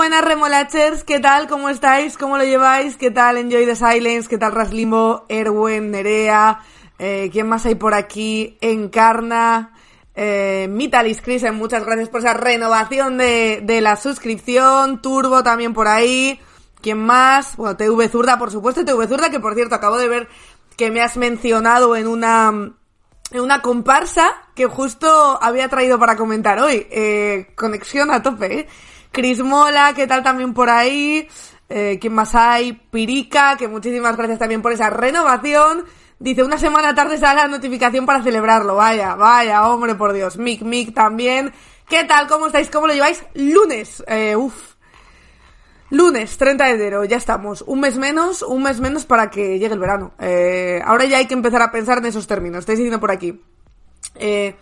buenas remolachers, ¿qué tal? ¿Cómo estáis? ¿Cómo lo lleváis? ¿Qué tal Enjoy the Silence? ¿Qué tal Raslimbo, Erwin, Nerea? Eh, ¿Quién más hay por aquí? Encarna, eh, Mitalis Krisen, muchas gracias por esa renovación de, de la suscripción, Turbo también por ahí, ¿quién más? Bueno, TV Zurda, por supuesto, TV Zurda, que por cierto acabo de ver que me has mencionado en una en una comparsa que justo había traído para comentar hoy. Eh, conexión a tope, ¿eh? Cris Mola, ¿qué tal también por ahí? Eh, ¿Quién más hay? Pirica, que muchísimas gracias también por esa renovación. Dice, una semana tarde sale la notificación para celebrarlo. Vaya, vaya, hombre, por Dios. Mic, Mic también. ¿Qué tal? ¿Cómo estáis? ¿Cómo lo lleváis? Lunes. Eh, uf. Lunes, 30 de enero, ya estamos. Un mes menos, un mes menos para que llegue el verano. Eh, ahora ya hay que empezar a pensar en esos términos. Estáis diciendo por aquí. Eh,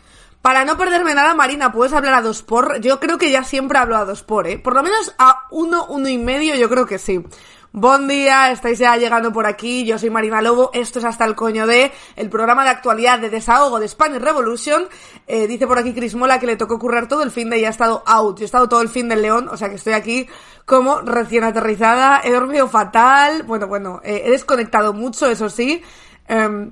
para no perderme nada, Marina, puedes hablar a dos por. Yo creo que ya siempre hablo a dos por, ¿eh? Por lo menos a uno, uno y medio, yo creo que sí. Buen día, estáis ya llegando por aquí, yo soy Marina Lobo, esto es Hasta el Coño de, el programa de actualidad de desahogo de Spanish Revolution, eh, dice por aquí Cris Mola que le tocó currar todo el fin de y ha estado out, yo he estado todo el fin del león, o sea que estoy aquí como recién aterrizada, he dormido fatal, bueno, bueno, eh, he desconectado mucho, eso sí, eh,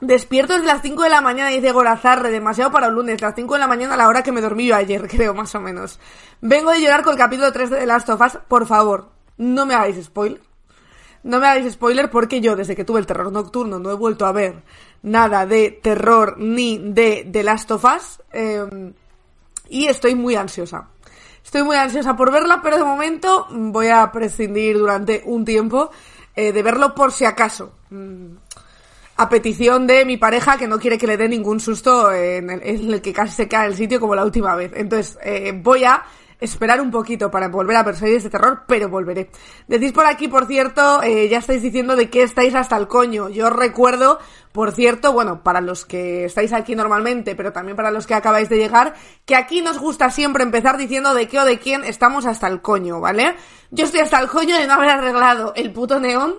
Despierto desde las 5 de la mañana, dice Gorazarre, demasiado para un lunes, las 5 de la mañana a la hora que me dormí yo ayer, creo, más o menos. Vengo de llorar con el capítulo 3 de Last of Us, por favor, no me hagáis spoiler. No me hagáis spoiler porque yo, desde que tuve el terror nocturno, no he vuelto a ver nada de terror ni de The Last of Us. Eh, y estoy muy ansiosa. Estoy muy ansiosa por verla, pero de momento voy a prescindir durante un tiempo eh, de verlo por si acaso. Mm, a petición de mi pareja que no quiere que le dé ningún susto en el, que casi se cae el sitio como la última vez. Entonces, eh, voy a esperar un poquito para volver a ver series de terror, pero volveré. Decís por aquí, por cierto, eh, ya estáis diciendo de que estáis hasta el coño. Yo recuerdo, por cierto, bueno, para los que estáis aquí normalmente, pero también para los que acabáis de llegar, que aquí nos gusta siempre empezar diciendo de qué o de quién estamos hasta el coño, ¿vale? Yo estoy hasta el coño de no haber arreglado el puto neón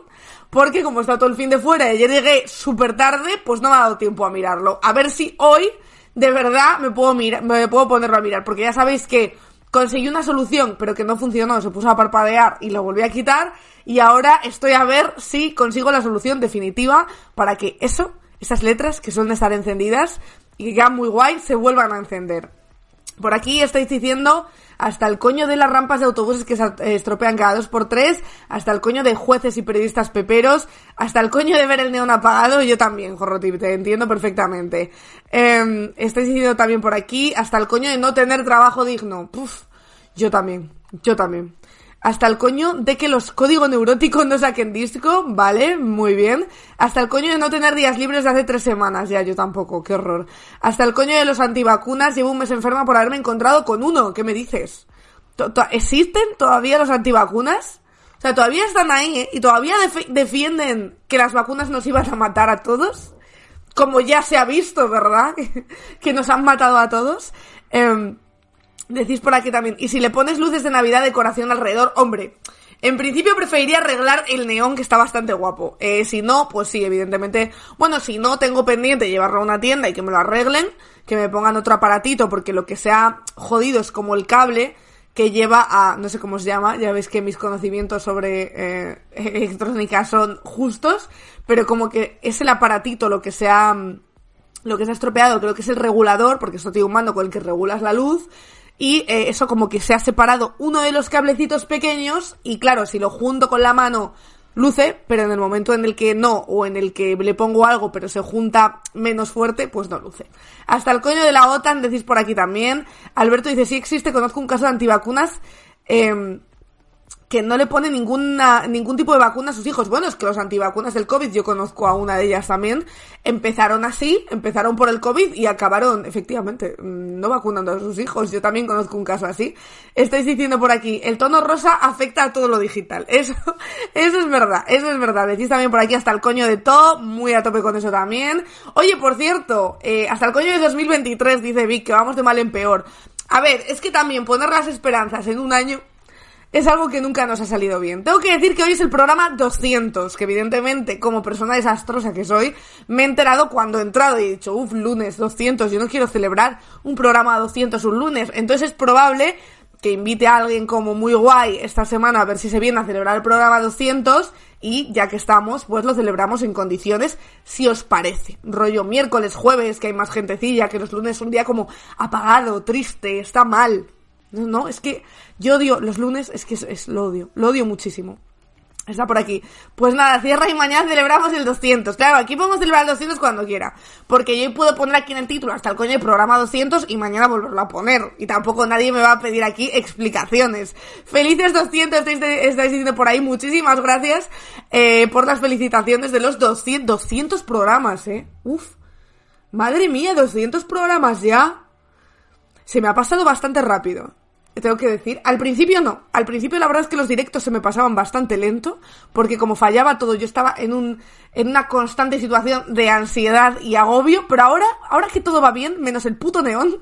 porque como está todo el fin de fuera y ayer llegué súper tarde, pues no me ha dado tiempo a mirarlo. A ver si hoy de verdad me puedo mirar, me puedo ponerlo a mirar, porque ya sabéis que conseguí una solución, pero que no funcionó, se puso a parpadear y lo volví a quitar y ahora estoy a ver si consigo la solución definitiva para que eso, esas letras que suelen estar encendidas y que quedan muy guay, se vuelvan a encender. Por aquí estáis diciendo hasta el coño de las rampas de autobuses que se eh, estropean cada dos por tres, hasta el coño de jueces y periodistas peperos, hasta el coño de ver el neón apagado, yo también, Jorrotip, te entiendo perfectamente. Eh, estáis diciendo también por aquí, hasta el coño de no tener trabajo digno. Puf, yo también, yo también. Hasta el coño de que los códigos neuróticos no saquen disco, vale, muy bien. Hasta el coño de no tener días libres de hace tres semanas, ya yo tampoco, qué horror. Hasta el coño de los antivacunas, llevo un mes enferma por haberme encontrado con uno, ¿qué me dices? ¿Existen todavía los antivacunas? O sea, todavía están ahí, ¿eh? Y todavía defienden que las vacunas nos iban a matar a todos. Como ya se ha visto, ¿verdad? que nos han matado a todos. Eh, Decís por aquí también. Y si le pones luces de Navidad, decoración alrededor, hombre. En principio preferiría arreglar el neón que está bastante guapo. Eh, si no, pues sí, evidentemente. Bueno, si no, tengo pendiente llevarlo a una tienda y que me lo arreglen, que me pongan otro aparatito, porque lo que se ha jodido es como el cable que lleva a, no sé cómo se llama, ya veis que mis conocimientos sobre eh, electrónica son justos, pero como que es el aparatito lo que se ha, lo que se ha estropeado, creo que es el regulador, porque esto tiene un mando con el que regulas la luz, y eh, eso como que se ha separado uno de los cablecitos pequeños y claro, si lo junto con la mano luce, pero en el momento en el que no o en el que le pongo algo pero se junta menos fuerte, pues no luce. Hasta el coño de la OTAN decís por aquí también. Alberto dice, sí existe, conozco un caso de antivacunas. Eh, que no le pone ninguna, ningún tipo de vacuna a sus hijos. Bueno, es que los antivacunas del COVID, yo conozco a una de ellas también, empezaron así, empezaron por el COVID y acabaron, efectivamente, no vacunando a sus hijos. Yo también conozco un caso así. Estáis diciendo por aquí, el tono rosa afecta a todo lo digital. Eso, eso es verdad, eso es verdad. Decís también por aquí hasta el coño de todo, muy a tope con eso también. Oye, por cierto, eh, hasta el coño de 2023, dice Vic, que vamos de mal en peor. A ver, es que también poner las esperanzas en un año es algo que nunca nos ha salido bien. Tengo que decir que hoy es el programa 200, que evidentemente, como persona desastrosa que soy, me he enterado cuando he entrado y he dicho, uff, lunes 200, yo no quiero celebrar un programa 200 un lunes. Entonces es probable que invite a alguien como muy guay esta semana a ver si se viene a celebrar el programa 200 y ya que estamos, pues lo celebramos en condiciones, si os parece. Rollo miércoles, jueves, que hay más gentecilla, que los lunes un día como apagado, triste, está mal. No, es que yo odio los lunes, es que es, lo odio, lo odio muchísimo. Está por aquí. Pues nada, cierra y mañana celebramos el 200. Claro, aquí podemos celebrar el 200 cuando quiera. Porque yo puedo poner aquí en el título hasta el coño del programa 200 y mañana volverlo a poner. Y tampoco nadie me va a pedir aquí explicaciones. Felices 200, estáis, estáis diciendo por ahí. Muchísimas gracias eh, por las felicitaciones de los 200, 200 programas, eh. Uf. Madre mía, 200 programas ya. Se me ha pasado bastante rápido tengo que decir. Al principio no. Al principio la verdad es que los directos se me pasaban bastante lento, porque como fallaba todo, yo estaba en un en una constante situación de ansiedad y agobio, pero ahora, ahora que todo va bien, menos el puto neón,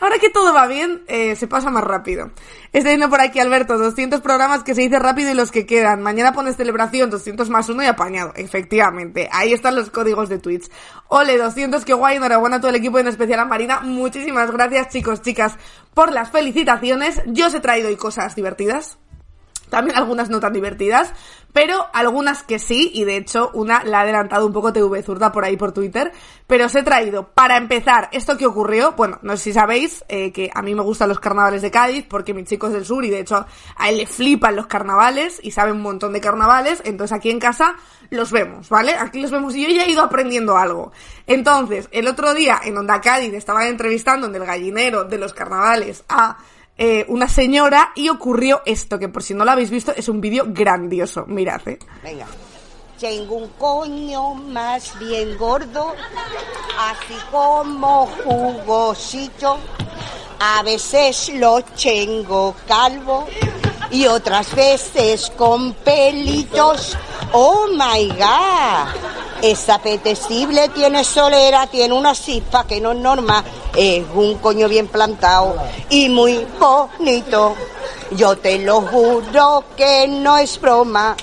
Ahora que todo va bien, eh, se pasa más rápido. Está viendo por aquí, Alberto, 200 programas que se dice rápido y los que quedan. Mañana pones celebración, 200 más uno y apañado. Efectivamente, ahí están los códigos de Twitch. Ole, 200, qué guay, enhorabuena a todo el equipo y en especial a Marina. Muchísimas gracias, chicos, chicas, por las felicitaciones. Yo os he traído hoy cosas divertidas también algunas no tan divertidas, pero algunas que sí, y de hecho una la ha adelantado un poco TV Zurda por ahí por Twitter, pero os he traído, para empezar, esto que ocurrió, bueno, no sé si sabéis, eh, que a mí me gustan los carnavales de Cádiz, porque mi chico es del sur y de hecho a él le flipan los carnavales y sabe un montón de carnavales, entonces aquí en casa los vemos, ¿vale? Aquí los vemos y yo ya he ido aprendiendo algo. Entonces, el otro día en Onda Cádiz estaban entrevistando en el gallinero de los carnavales a eh, una señora y ocurrió esto, que por si no lo habéis visto es un vídeo grandioso. Mirad, eh. Venga. Tengo un coño más bien gordo, así como jugosito. A veces lo tengo calvo y otras veces con pelitos. Oh my god, es apetecible, tiene solera, tiene una cispa que no es normal, es un coño bien plantado y muy bonito. Yo te lo juro que no es broma.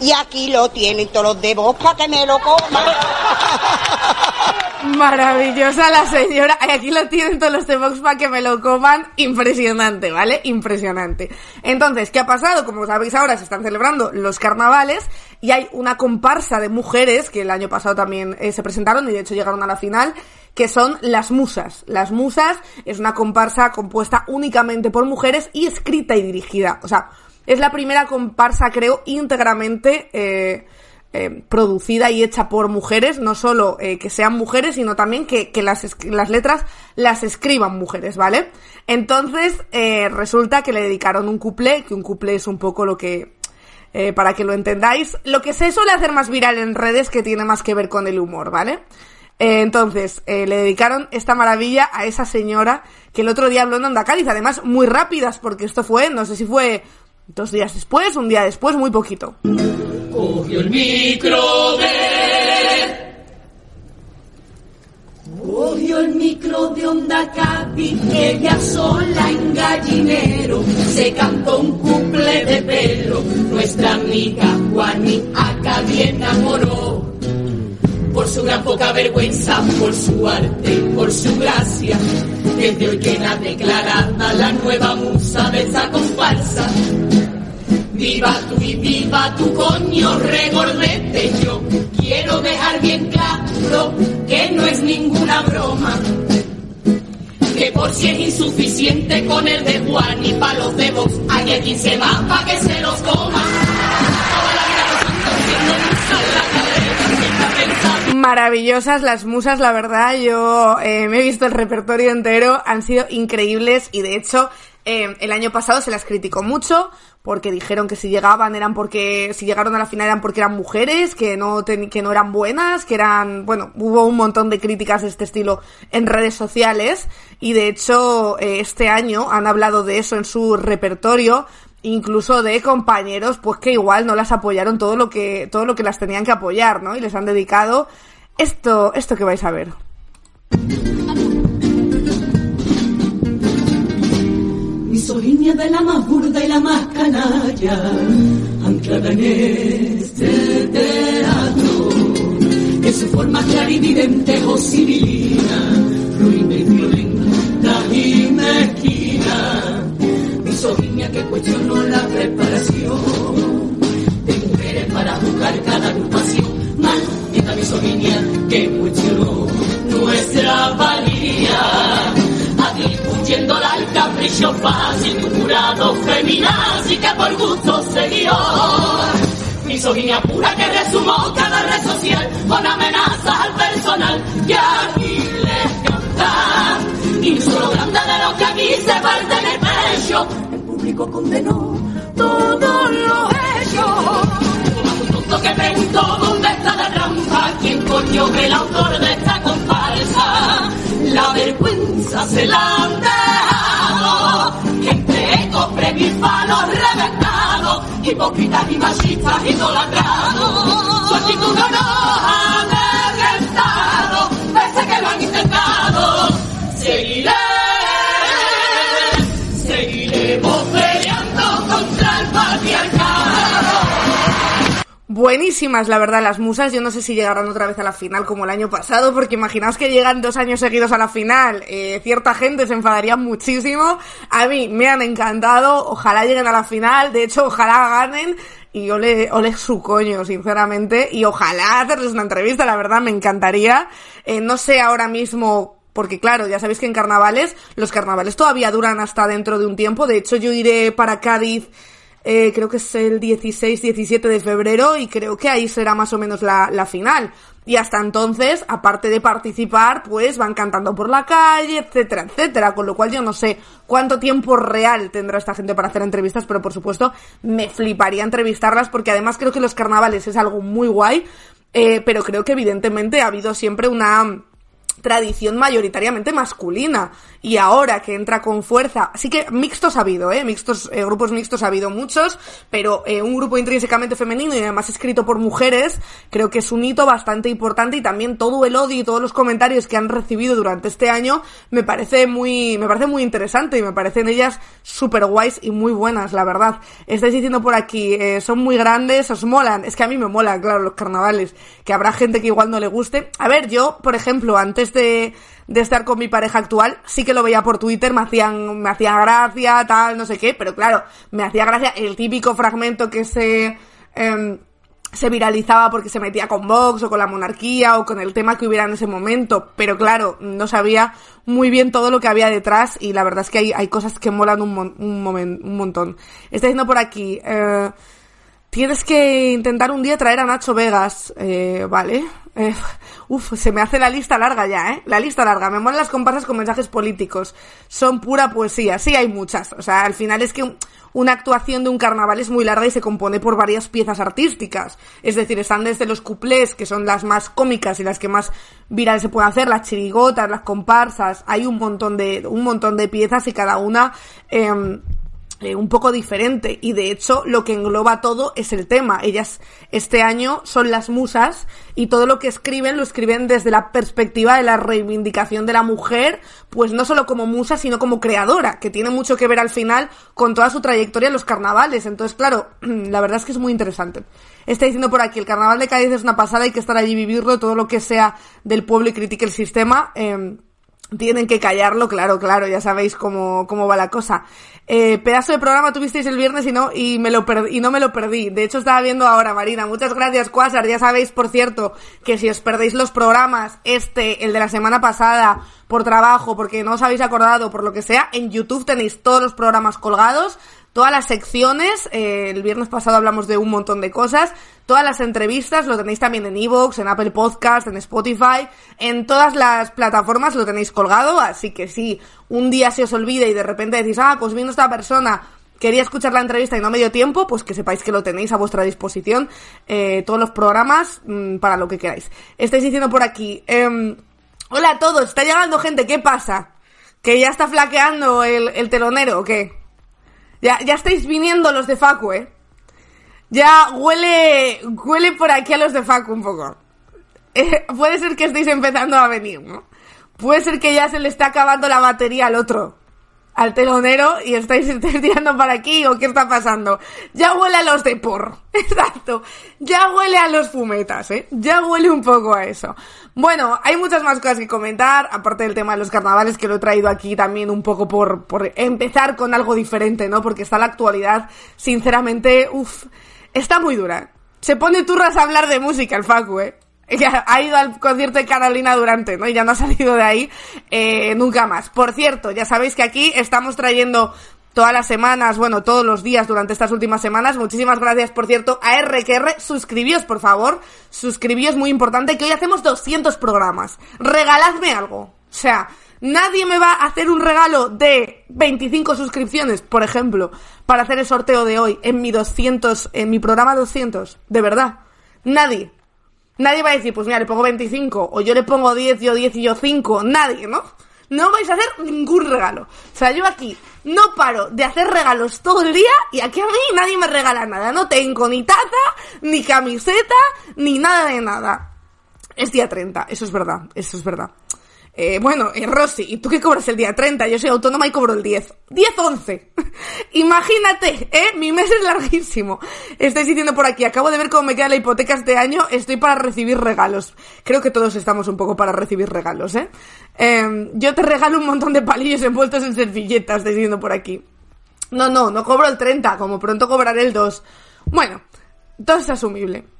Y aquí lo tienen todos los de vos para que me lo coman. Maravillosa la señora. Aquí lo tienen todos los de Vox para que me lo coman. Impresionante, ¿vale? Impresionante. Entonces, ¿qué ha pasado? Como sabéis ahora se están celebrando los carnavales y hay una comparsa de mujeres que el año pasado también eh, se presentaron y de hecho llegaron a la final que son las musas. Las musas es una comparsa compuesta únicamente por mujeres y escrita y dirigida. O sea, es la primera comparsa, creo, íntegramente eh, eh, producida y hecha por mujeres, no solo eh, que sean mujeres, sino también que, las, las, letras las escriban mujeres, ¿vale? Entonces, resulta que le dedicaron un cuplé, que un cuplé es un poco lo que, para que lo entendáis, lo que se suele hacer más viral en redes que tiene más que ver con el humor, ¿vale? entonces, le dedicaron esta maravilla a esa señora que el otro día habló en Onda Cádiz, además muy rápidas, porque esto fue, no sé si fue dos días después, un día después, muy poquito. Cogió el micro de... Cogió el micro de Onda Capi, ella sola en gallinero, se cantó un cuple de pelo, nuestra amiga Juani acá bien enamoró. Por su gran poca vergüenza, por su arte, por su gracia, desde hoy queda declarada la nueva musa de esa comparsa Viva tú y viva tu coño, regordete yo. Quiero dejar bien claro que no es ninguna broma. Que por si es insuficiente con el de Juan y pa' los de Vox, hay quien se va pa' que se los coma. Maravillosas las musas, la verdad, yo eh, me he visto el repertorio entero, han sido increíbles y de hecho eh, el año pasado se las criticó mucho porque dijeron que si llegaban eran porque si llegaron a la final eran porque eran mujeres, que no que no eran buenas, que eran, bueno, hubo un montón de críticas de este estilo en redes sociales y de hecho eh, este año han hablado de eso en su repertorio incluso de compañeros pues que igual no las apoyaron todo lo que todo lo que las tenían que apoyar, ¿no? Y les han dedicado esto esto que vais a ver. misoginia de la más burda y la más canalla, anclada en este teatro, que su forma clarividente o civilina, ruina y violenta y mezquina, que cuestionó la preparación de mujeres para buscar cada agrupación. Maldita misoginia que cuestionó nuestra valía atribuyéndola al capricho fácil de un jurado feminazi que por gusto se guió. Misoginia pura que resumó cada red social con amenazas al personal y aquí les canta. Y solo grande de lo que aquí se parte en el pecho. El público condenó todo lo hecho. Tonto que preguntó dónde está la trampa, quién coño el autor de esta comparsa. La vergüenza se la han dejado, gente eco, premios palos reventados, hipócritas y machistas idolatrados. Su actitud no nos ha derrotado, pese que lo han intentado. Buenísimas, la verdad, las musas. Yo no sé si llegarán otra vez a la final como el año pasado, porque imaginaos que llegan dos años seguidos a la final. Eh, cierta gente se enfadaría muchísimo. A mí me han encantado. Ojalá lleguen a la final. De hecho, ojalá ganen. Y ole, ole su coño, sinceramente. Y ojalá hacerles una entrevista, la verdad, me encantaría. Eh, no sé ahora mismo porque claro, ya sabéis que en carnavales, los carnavales todavía duran hasta dentro de un tiempo. De hecho, yo iré para Cádiz eh, creo que es el 16-17 de febrero y creo que ahí será más o menos la, la, final. Y hasta entonces, aparte de participar, pues van cantando por la calle, etcétera, etcétera. Con lo cual yo no sé cuánto tiempo real tendrá esta gente para hacer entrevistas, pero por supuesto me fliparía entrevistarlas porque además creo que los carnavales es algo muy guay. Eh, pero creo que evidentemente ha habido siempre una tradición mayoritariamente masculina y ahora que entra con fuerza, sí que mixtos ha habido, eh, mixtos, eh, grupos mixtos ha habido muchos, pero eh, un grupo intrínsecamente femenino y además escrito por mujeres, creo que es un hito bastante importante y también todo el odio y todos los comentarios que han recibido durante este año me parece muy, me parece muy interesante y me parecen ellas súper guays y muy buenas, la verdad. Estáis diciendo por aquí, eh, son muy grandes, os molan, es que a mí me molan, claro, los carnavales, que habrá gente que igual no le guste. A ver, yo, por ejemplo, antes de, de estar con mi pareja actual, sí que lo veía por Twitter, me hacían, me hacía gracia, tal, no sé qué, pero claro, me hacía gracia el típico fragmento que se, eh, se viralizaba porque se metía con Vox o con la monarquía o con el tema que hubiera en ese momento, pero claro, no sabía muy bien todo lo que había detrás y la verdad es que hay, hay cosas que molan un, mon, un, un montón. Está diciendo por aquí, eh, tienes que intentar un día traer a Nacho Vegas, eh, vale, eh, uf, se me hace la lista larga ya, ¿eh? La lista larga. Me molan las comparsas con mensajes políticos. Son pura poesía. Sí, hay muchas. O sea, al final es que una actuación de un carnaval es muy larga y se compone por varias piezas artísticas. Es decir, están desde los cuplés, que son las más cómicas y las que más viral se pueden hacer, las chirigotas, las comparsas. Hay un montón de, un montón de piezas y cada una, eh, eh, un poco diferente y de hecho lo que engloba todo es el tema. Ellas este año son las musas y todo lo que escriben lo escriben desde la perspectiva de la reivindicación de la mujer, pues no solo como musa sino como creadora, que tiene mucho que ver al final con toda su trayectoria en los carnavales. Entonces, claro, la verdad es que es muy interesante. Está diciendo por aquí, el carnaval de Cádiz es una pasada, hay que estar allí vivirlo, todo lo que sea del pueblo y critique el sistema. Eh, tienen que callarlo, claro, claro, ya sabéis cómo, cómo va la cosa. Eh, pedazo de programa tuvisteis el viernes y no, y me lo perdí, y no me lo perdí. De hecho, estaba viendo ahora, Marina. Muchas gracias, Quasar. Ya sabéis, por cierto, que si os perdéis los programas, este, el de la semana pasada, por trabajo, porque no os habéis acordado, por lo que sea, en YouTube tenéis todos los programas colgados, todas las secciones, eh, el viernes pasado hablamos de un montón de cosas, todas las entrevistas lo tenéis también en Evox, en Apple Podcast, en Spotify, en todas las plataformas lo tenéis colgado, así que si un día se os olvida y de repente decís, ah, pues vino esta persona, quería escuchar la entrevista y no me dio tiempo, pues que sepáis que lo tenéis a vuestra disposición, eh, todos los programas, mmm, para lo que queráis. Estáis diciendo por aquí, eh, hola a todos, está llegando gente, ¿qué pasa? ¿Que ya está flaqueando el, el telonero o qué? Ya, ya estáis viniendo los de Facu, ¿eh? Ya huele, huele por aquí a los de Facu un poco. Eh, puede ser que estéis empezando a venir, ¿no? Puede ser que ya se le está acabando la batería al otro. al telonero y estáis, tirando para aquí o qué está pasando. Ya huele a los de por. Exacto. Ya huele a los fumetas, ¿eh? Ya huele un poco a eso. Bueno, hay muchas más cosas que comentar, aparte del tema de los carnavales que lo he traído aquí también un poco por, por empezar con algo diferente, ¿no? Porque está la actualidad, sinceramente, uff, está muy dura. Se pone turras a hablar de música el Facu, ¿eh? ha ido al concierto de Carolina Durante, ¿no? Y ya no ha salido de ahí eh, nunca más. Por cierto, ya sabéis que aquí estamos trayendo todas las semanas, bueno, todos los días durante estas últimas semanas. Muchísimas gracias, por cierto, a RQR. Suscribíos, por favor. Suscribíos, muy importante, que hoy hacemos 200 programas. Regaladme algo. O sea, nadie me va a hacer un regalo de 25 suscripciones, por ejemplo, para hacer el sorteo de hoy en mi 200, en mi programa 200. De verdad. Nadie. Nadie va a decir, pues mira, le pongo 25, o yo le pongo 10, yo 10 y yo 5. Nadie, ¿no? No vais a hacer ningún regalo. O sea, yo aquí no paro de hacer regalos todo el día y aquí a mí nadie me regala nada. No tengo ni taza, ni camiseta, ni nada de nada. Es día 30, eso es verdad, eso es verdad. Eh, bueno, eh, Rosy, ¿y tú qué cobras el día 30? Yo soy autónoma y cobro el 10. 10-11. Imagínate, ¿eh? Mi mes es larguísimo. Estáis diciendo por aquí, acabo de ver cómo me queda la hipoteca este año, estoy para recibir regalos. Creo que todos estamos un poco para recibir regalos, ¿eh? eh yo te regalo un montón de palillos envueltos en servilletas, estáis diciendo por aquí. No, no, no cobro el 30, como pronto cobraré el 2. Bueno, todo es asumible.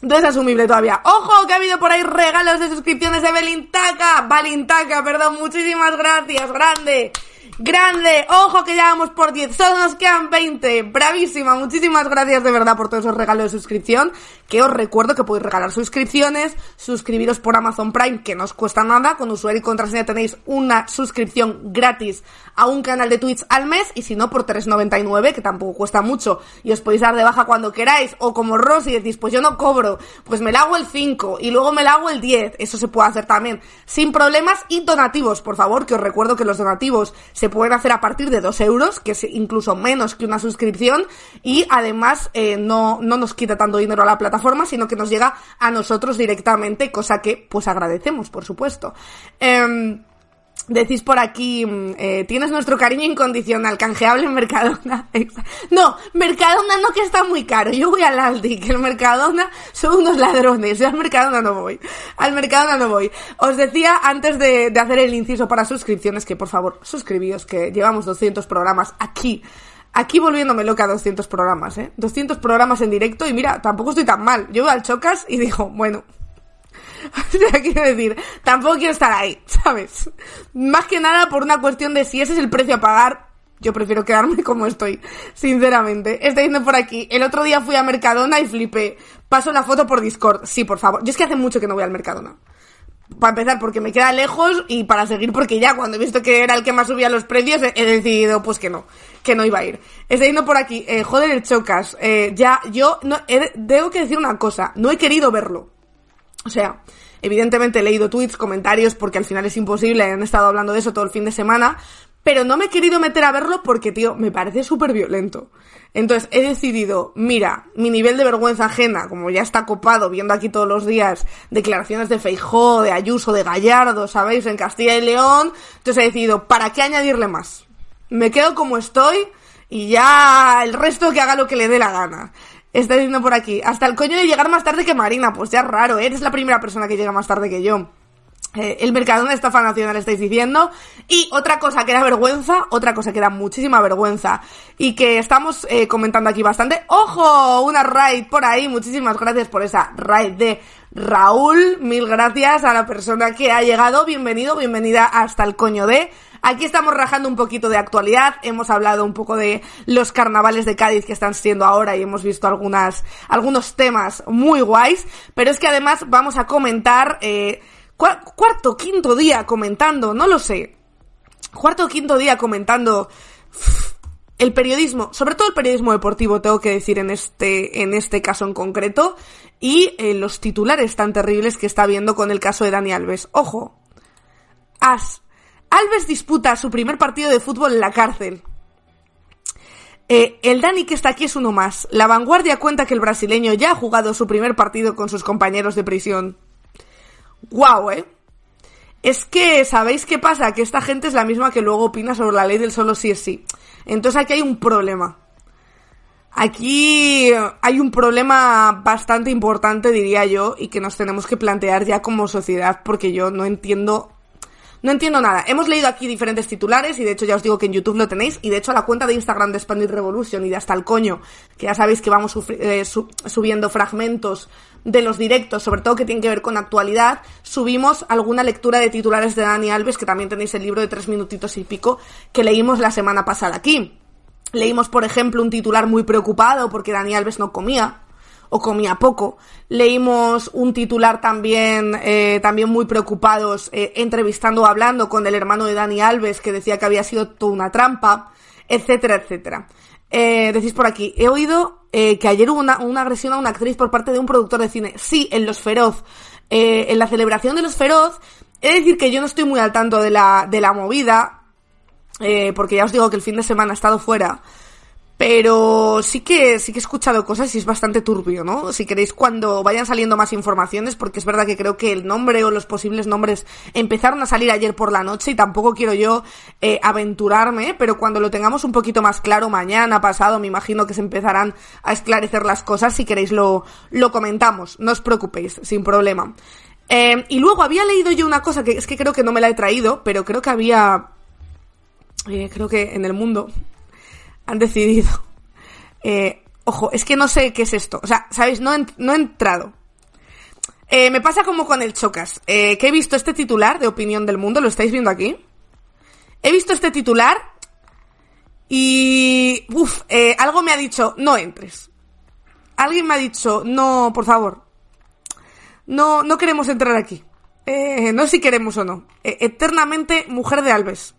No es asumible todavía. ¡Ojo! Que ha habido por ahí regalos de suscripciones de Belintaca. Balintaka, perdón. Muchísimas gracias. Grande. Grande, ojo que ya vamos por 10, solo nos quedan 20. Bravísima, muchísimas gracias de verdad por todos esos regalos de suscripción. Que os recuerdo que podéis regalar suscripciones, suscribiros por Amazon Prime, que no os cuesta nada. Con usuario y contraseña tenéis una suscripción gratis a un canal de Twitch al mes. Y si no, por 3,99, que tampoco cuesta mucho. Y os podéis dar de baja cuando queráis. O como Rosy decís, pues yo no cobro, pues me la hago el 5 y luego me la hago el 10. Eso se puede hacer también sin problemas. Y donativos, por favor, que os recuerdo que los donativos se pueden hacer a partir de 2 euros, que es incluso menos que una suscripción, y además eh, no, no nos quita tanto dinero a la plataforma, sino que nos llega a nosotros directamente, cosa que pues agradecemos, por supuesto. Eh, Decís por aquí, mm, eh, tienes nuestro cariño incondicional, canjeable en Mercadona. no, Mercadona no que está muy caro. Yo voy al Aldi, que el Mercadona son unos ladrones. Yo al Mercadona no voy. Al Mercadona no voy. Os decía antes de, de hacer el inciso para suscripciones que por favor suscribíos, que llevamos 200 programas aquí. Aquí volviéndome loca 200 programas, ¿eh? 200 programas en directo y mira, tampoco estoy tan mal. Yo voy al Chocas y digo, bueno, o sea, quiero decir, tampoco quiero estar ahí, ¿sabes? Más que nada por una cuestión de si ese es el precio a pagar, yo prefiero quedarme como estoy, sinceramente. Estoy yendo por aquí. El otro día fui a Mercadona y flipé. Paso la foto por Discord. Sí, por favor. Yo es que hace mucho que no voy al Mercadona. Para empezar, porque me queda lejos y para seguir, porque ya cuando he visto que era el que más subía los precios, he decidido pues que no, que no iba a ir. Estoy yendo por aquí. Eh, joder, el chocas. Eh, ya, yo no, he, debo que decir una cosa. No he querido verlo. O sea, evidentemente he leído tweets, comentarios, porque al final es imposible, han estado hablando de eso todo el fin de semana, pero no me he querido meter a verlo porque, tío, me parece súper violento. Entonces he decidido, mira, mi nivel de vergüenza ajena, como ya está copado viendo aquí todos los días declaraciones de Feijó, de Ayuso, de Gallardo, ¿sabéis? En Castilla y León, entonces he decidido, ¿para qué añadirle más? Me quedo como estoy y ya el resto que haga lo que le dé la gana. Está diciendo por aquí, hasta el coño de llegar más tarde que Marina, pues ya es raro, ¿eh? eres la primera persona que llega más tarde que yo. Eh, el Mercadona estafa nacional estáis diciendo. Y otra cosa que da vergüenza, otra cosa que da muchísima vergüenza y que estamos eh, comentando aquí bastante. ¡Ojo! Una raid por ahí. Muchísimas gracias por esa raid de Raúl. Mil gracias a la persona que ha llegado. Bienvenido, bienvenida hasta el coño de. Aquí estamos rajando un poquito de actualidad, hemos hablado un poco de los carnavales de Cádiz que están siendo ahora y hemos visto algunas, algunos temas muy guays, pero es que además vamos a comentar, eh, cuarto, quinto día comentando, no lo sé, cuarto o quinto día comentando el periodismo, sobre todo el periodismo deportivo, tengo que decir en este, en este caso en concreto, y eh, los titulares tan terribles que está viendo con el caso de Dani Alves. Ojo, as Alves disputa su primer partido de fútbol en la cárcel. Eh, el Dani que está aquí es uno más. La vanguardia cuenta que el brasileño ya ha jugado su primer partido con sus compañeros de prisión. ¡Guau, eh! Es que, ¿sabéis qué pasa? Que esta gente es la misma que luego opina sobre la ley del solo sí es sí. Entonces aquí hay un problema. Aquí hay un problema bastante importante, diría yo, y que nos tenemos que plantear ya como sociedad, porque yo no entiendo no entiendo nada. Hemos leído aquí diferentes titulares y de hecho ya os digo que en YouTube lo tenéis y de hecho a la cuenta de Instagram de Spanish Revolution y de hasta el coño, que ya sabéis que vamos eh, subiendo fragmentos de los directos, sobre todo que tienen que ver con actualidad, subimos alguna lectura de titulares de Dani Alves, que también tenéis el libro de tres minutitos y pico que leímos la semana pasada aquí. Leímos, por ejemplo, un titular muy preocupado porque Dani Alves no comía o comía poco. Leímos un titular también, eh, también muy preocupados, eh, entrevistando o hablando con el hermano de Dani Alves que decía que había sido toda una trampa, etcétera, etcétera. Eh, decís por aquí, he oído eh, que ayer hubo una, una, agresión a una actriz por parte de un productor de cine. Sí, en Los Feroz. Eh, en la celebración de Los Feroz, he de decir que yo no estoy muy al tanto de la, de la movida, porque ya os digo que el fin de semana he estado fuera. Pero sí que, sí que he escuchado cosas y es bastante turbio, ¿no? Si queréis cuando vayan saliendo más informaciones, porque es verdad que creo que el nombre o los posibles nombres empezaron a salir ayer por la noche y tampoco quiero yo eh, aventurarme, pero cuando lo tengamos un poquito más claro mañana, pasado, me imagino que se empezarán a esclarecer las cosas. Si queréis lo, lo comentamos, no os preocupéis, sin problema. Eh, y luego había leído yo una cosa que es que creo que no me la he traído, pero creo que había, eh, creo que en el mundo, han decidido. Eh, ojo, es que no sé qué es esto. O sea, ¿sabéis? No, he, no he entrado. Eh, me pasa como con el Chocas. Eh, que he visto este titular de Opinión del Mundo, ¿lo estáis viendo aquí? He visto este titular y... Uf, algo me ha dicho, no entres. Alguien me ha dicho, no, por favor. No, no queremos entrar aquí. No si queremos o no. Eternamente mujer de Alves.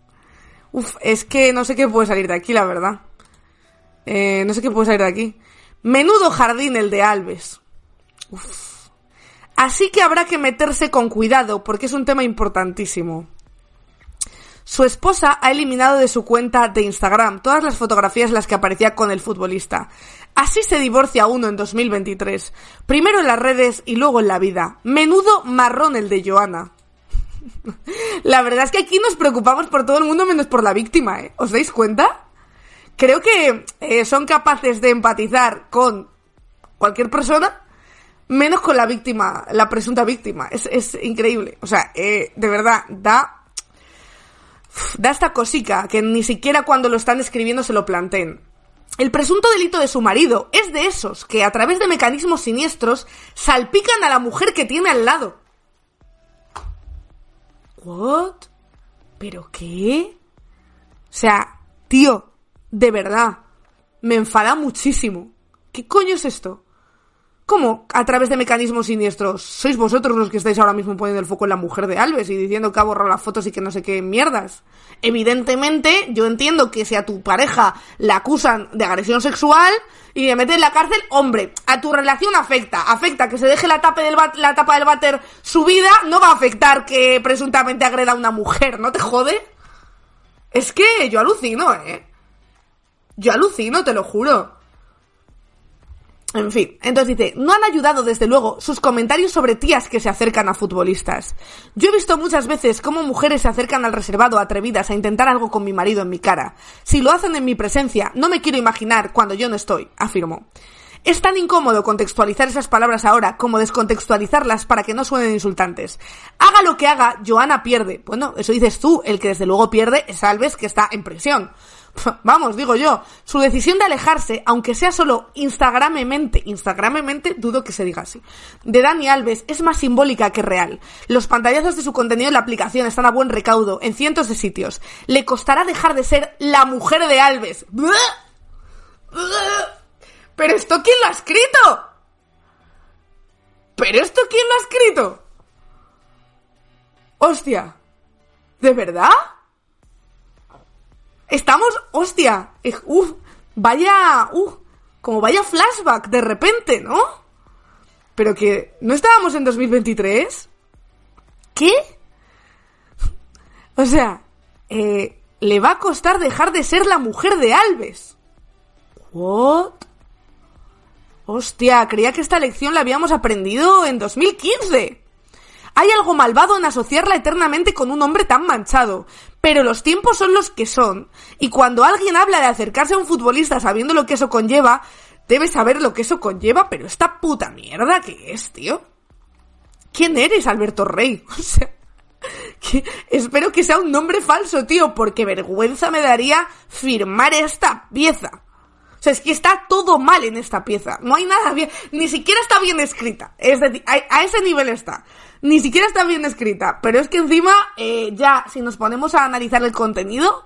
Uf, es que no sé qué puede salir de aquí, la verdad. Eh, no sé qué puede salir de aquí. Menudo jardín el de Alves. Uf. Así que habrá que meterse con cuidado porque es un tema importantísimo. Su esposa ha eliminado de su cuenta de Instagram todas las fotografías en las que aparecía con el futbolista. Así se divorcia uno en 2023. Primero en las redes y luego en la vida. Menudo marrón el de Joana. la verdad es que aquí nos preocupamos por todo el mundo menos por la víctima, ¿eh? ¿Os dais cuenta? Creo que eh, son capaces de empatizar con cualquier persona, menos con la víctima, la presunta víctima. Es, es increíble. O sea, eh, de verdad, da. Da esta cosica que ni siquiera cuando lo están escribiendo se lo planteen. El presunto delito de su marido es de esos que a través de mecanismos siniestros salpican a la mujer que tiene al lado. ¿What? ¿Pero qué? O sea, tío, de verdad, me enfada muchísimo. ¿Qué coño es esto? ¿Cómo? A través de mecanismos siniestros. Sois vosotros los que estáis ahora mismo poniendo el foco en la mujer de Alves y diciendo que ha borrado las fotos y que no sé qué mierdas. Evidentemente, yo entiendo que si a tu pareja la acusan de agresión sexual y de meter en la cárcel, hombre, a tu relación afecta. Afecta que se deje la tapa del, la tapa del váter subida, no va a afectar que presuntamente agreda a una mujer, ¿no te jode? Es que yo alucino, ¿eh? Yo alucino, te lo juro. En fin, entonces dice, no han ayudado desde luego sus comentarios sobre tías que se acercan a futbolistas. Yo he visto muchas veces cómo mujeres se acercan al reservado atrevidas a intentar algo con mi marido en mi cara. Si lo hacen en mi presencia, no me quiero imaginar cuando yo no estoy, afirmó. Es tan incómodo contextualizar esas palabras ahora como descontextualizarlas para que no suenen insultantes. Haga lo que haga, Joana pierde. Bueno, eso dices tú, el que desde luego pierde es Alves que está en prisión. Vamos, digo yo, su decisión de alejarse, aunque sea solo instagramemente, instagramemente, dudo que se diga así, de Dani Alves es más simbólica que real. Los pantallazos de su contenido en la aplicación están a buen recaudo en cientos de sitios. Le costará dejar de ser la mujer de Alves. ¿Pero esto quién lo ha escrito? ¿Pero esto quién lo ha escrito? Hostia. ¿De verdad? Estamos, hostia, uff, vaya, uff, como vaya flashback de repente, ¿no? Pero que, ¿no estábamos en 2023? ¿Qué? O sea, eh, le va a costar dejar de ser la mujer de Alves. ¿What? Hostia, creía que esta lección la habíamos aprendido en 2015. Hay algo malvado en asociarla eternamente con un hombre tan manchado. Pero los tiempos son los que son. Y cuando alguien habla de acercarse a un futbolista sabiendo lo que eso conlleva, debe saber lo que eso conlleva, pero esta puta mierda que es, tío. ¿Quién eres, Alberto Rey? O sea, espero que sea un nombre falso, tío, porque vergüenza me daría firmar esta pieza. O sea, es que está todo mal en esta pieza. No hay nada bien. Ni siquiera está bien escrita. Es decir, a, ese nivel está. Ni siquiera está bien escrita. Pero es que encima, eh, ya, si nos ponemos a analizar el contenido,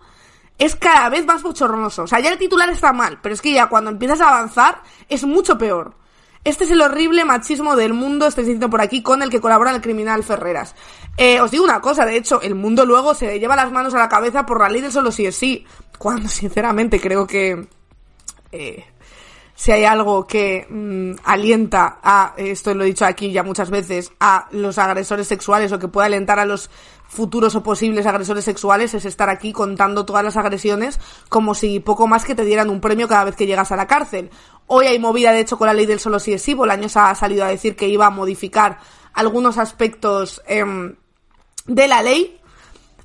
es cada vez más bochornoso. O sea, ya el titular está mal. Pero es que ya cuando empiezas a avanzar, es mucho peor. Este es el horrible machismo del mundo, estáis diciendo por aquí, con el que colabora el criminal Ferreras. Eh, os digo una cosa, de hecho, el mundo luego se lleva las manos a la cabeza por la ley del solo sí es sí. Cuando sinceramente creo que eh, si hay algo que mm, alienta a, esto lo he dicho aquí ya muchas veces, a los agresores sexuales o que puede alentar a los futuros o posibles agresores sexuales es estar aquí contando todas las agresiones como si poco más que te dieran un premio cada vez que llegas a la cárcel. Hoy hay movida, de hecho, con la ley del solo sí es sí. Bolaños ha salido a decir que iba a modificar algunos aspectos em, de la ley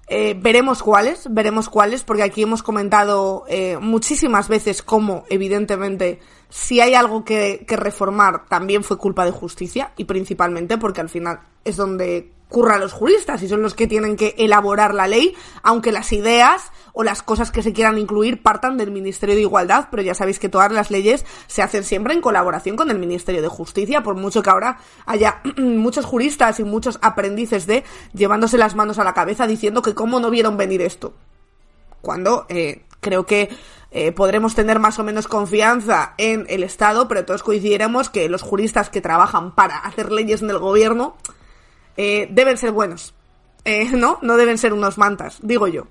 eh, veremos cuáles, veremos cuáles, porque aquí hemos comentado eh, muchísimas veces cómo, evidentemente, si hay algo que, que reformar, también fue culpa de justicia, y principalmente porque al final es donde curra los juristas y son los que tienen que elaborar la ley, aunque las ideas o las cosas que se quieran incluir partan del Ministerio de Igualdad, pero ya sabéis que todas las leyes se hacen siempre en colaboración con el Ministerio de Justicia, por mucho que ahora haya muchos juristas y muchos aprendices de llevándose las manos a la cabeza diciendo que cómo no vieron venir esto. Cuando eh, creo que eh, podremos tener más o menos confianza en el Estado, pero todos coincidiremos que los juristas que trabajan para hacer leyes en el gobierno eh, deben ser buenos. Eh, ¿No? No deben ser unos mantas, digo yo.